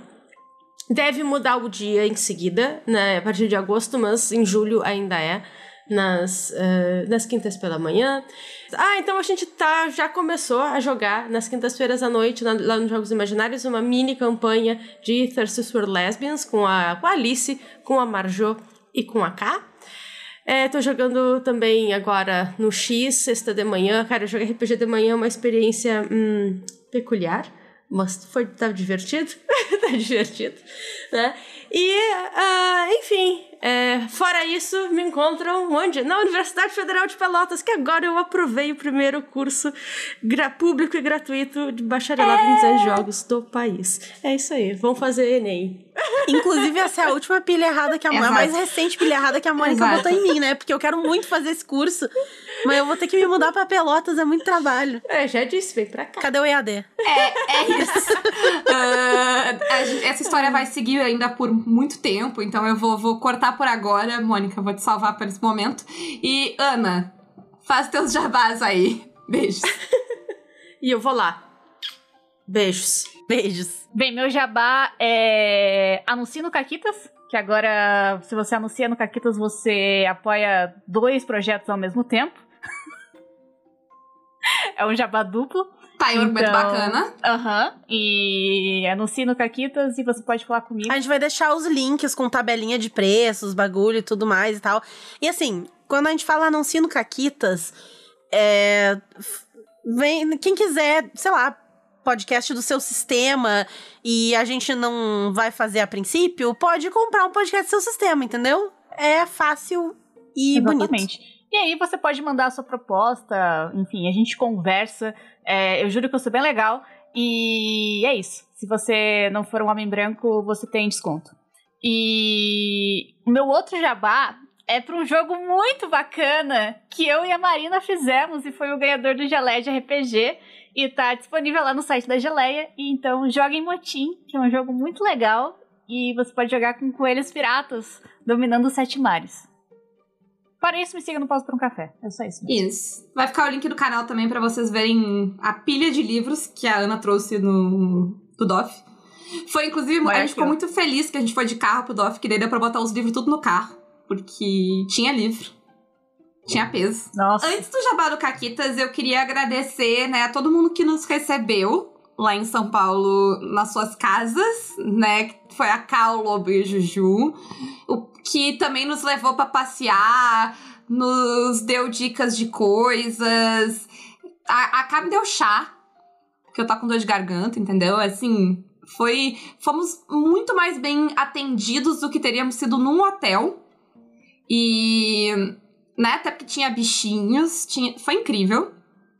Deve mudar o dia em seguida, né, a partir de agosto, mas em julho ainda é, nas, eh, nas quintas pela manhã. Ah, então a gente tá, já começou a jogar nas quintas-feiras à noite, na- lá nos Jogos Imaginários, uma mini campanha de Thirsty for Lesbians com a, com a Alice, com a Marjô e com a K. É, tô jogando também agora no X, sexta de manhã. Cara, jogar RPG de manhã é uma experiência hum, peculiar, mas foi, tá divertido. tá divertido, né? E, ah, enfim, é, fora isso, me encontram onde? Na Universidade Federal de Pelotas, que agora eu aprovei o primeiro curso gra- público e gratuito de bacharelado em design de jogos do país. É isso aí, vamos fazer Enem. Inclusive, essa é a última pilha errada que a, a Exato. mais recente pilha errada que a Mônica Exato. botou em mim, né? Porque eu quero muito fazer esse curso, mas eu vou ter que me mudar pra Pelotas, é muito trabalho. É, já disse, vem pra cá. Cadê o EAD? É isso. Ah, a gente- essa história vai seguir ainda por muito tempo, então eu vou, vou cortar por agora. Mônica, vou te salvar por esse momento. E, Ana, faz teus jabás aí. Beijos. E eu vou lá. Beijos. Beijos. Bem, meu jabá é anuncie no Caquitas, que agora se você anuncia no Caquitas você apoia dois projetos ao mesmo tempo. é um jabá duplo. Tá aí um Então- bacana. Aham. E anuncie no Caquitas e você pode falar comigo. A gente vai deixar os links com tabelinha de preços, bagulho e tudo mais e tal. E assim, quando a gente fala anuncio no Caquitas, é. Vem, quem quiser, sei lá, podcast do seu sistema e a gente não vai fazer a princípio, pode comprar um podcast do seu sistema, entendeu? É fácil e bonito. Exatamente. E aí você pode mandar a sua proposta, enfim, a gente conversa. É, eu juro que eu sou bem legal. E é isso. Se você não for um homem branco, você tem desconto. E o meu outro jabá é para um jogo muito bacana que eu e a Marina fizemos e foi o ganhador do Geleia de RPG. E tá disponível lá no site da Geleia. E então joguem Motim, que é um jogo muito legal. E você pode jogar com coelhos piratas dominando os sete mares. Para isso, me siga no Pausa para um Café. É só isso. mesmo. Isso. Vai ficar o link do canal também pra vocês verem a pilha de livros que a Ana trouxe no do DOF. Foi, inclusive, a gente ficou muito feliz que a gente foi de carro pro DOF, que daí deu pra botar os livros tudo no carro. Porque tinha livro. Tinha peso. Nossa. Antes do Jabá do Caquitas, eu queria agradecer, né, a todo mundo que nos recebeu lá em São Paulo, nas suas casas, né, foi a Cal, Lobo e o Juju, o que também nos levou pra passear, nos deu dicas de coisas. A, a me deu chá, porque eu tô com dor de garganta, entendeu? Assim, foi... Fomos muito mais bem atendidos do que teríamos sido num hotel. E né? Até porque tinha bichinhos, tinha... foi incrível,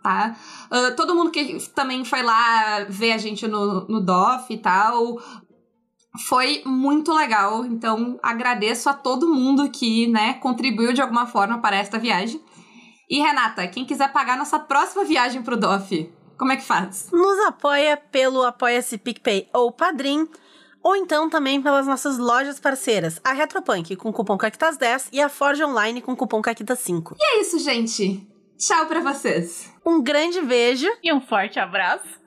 tá? Uh, todo mundo que também foi lá ver a gente no, no DOF e tal. Foi muito legal, então agradeço a todo mundo que, né, contribuiu de alguma forma para esta viagem. E Renata, quem quiser pagar nossa próxima viagem pro DOF, como é que faz? Nos apoia pelo Apoia-se PicPay ou Padrim, ou então também pelas nossas lojas parceiras, a Retropunk com cupom CAQUITAS10 e a Forge Online com cupom CAQUITAS5. E é isso, gente. Tchau pra vocês. Um grande beijo E um forte abraço.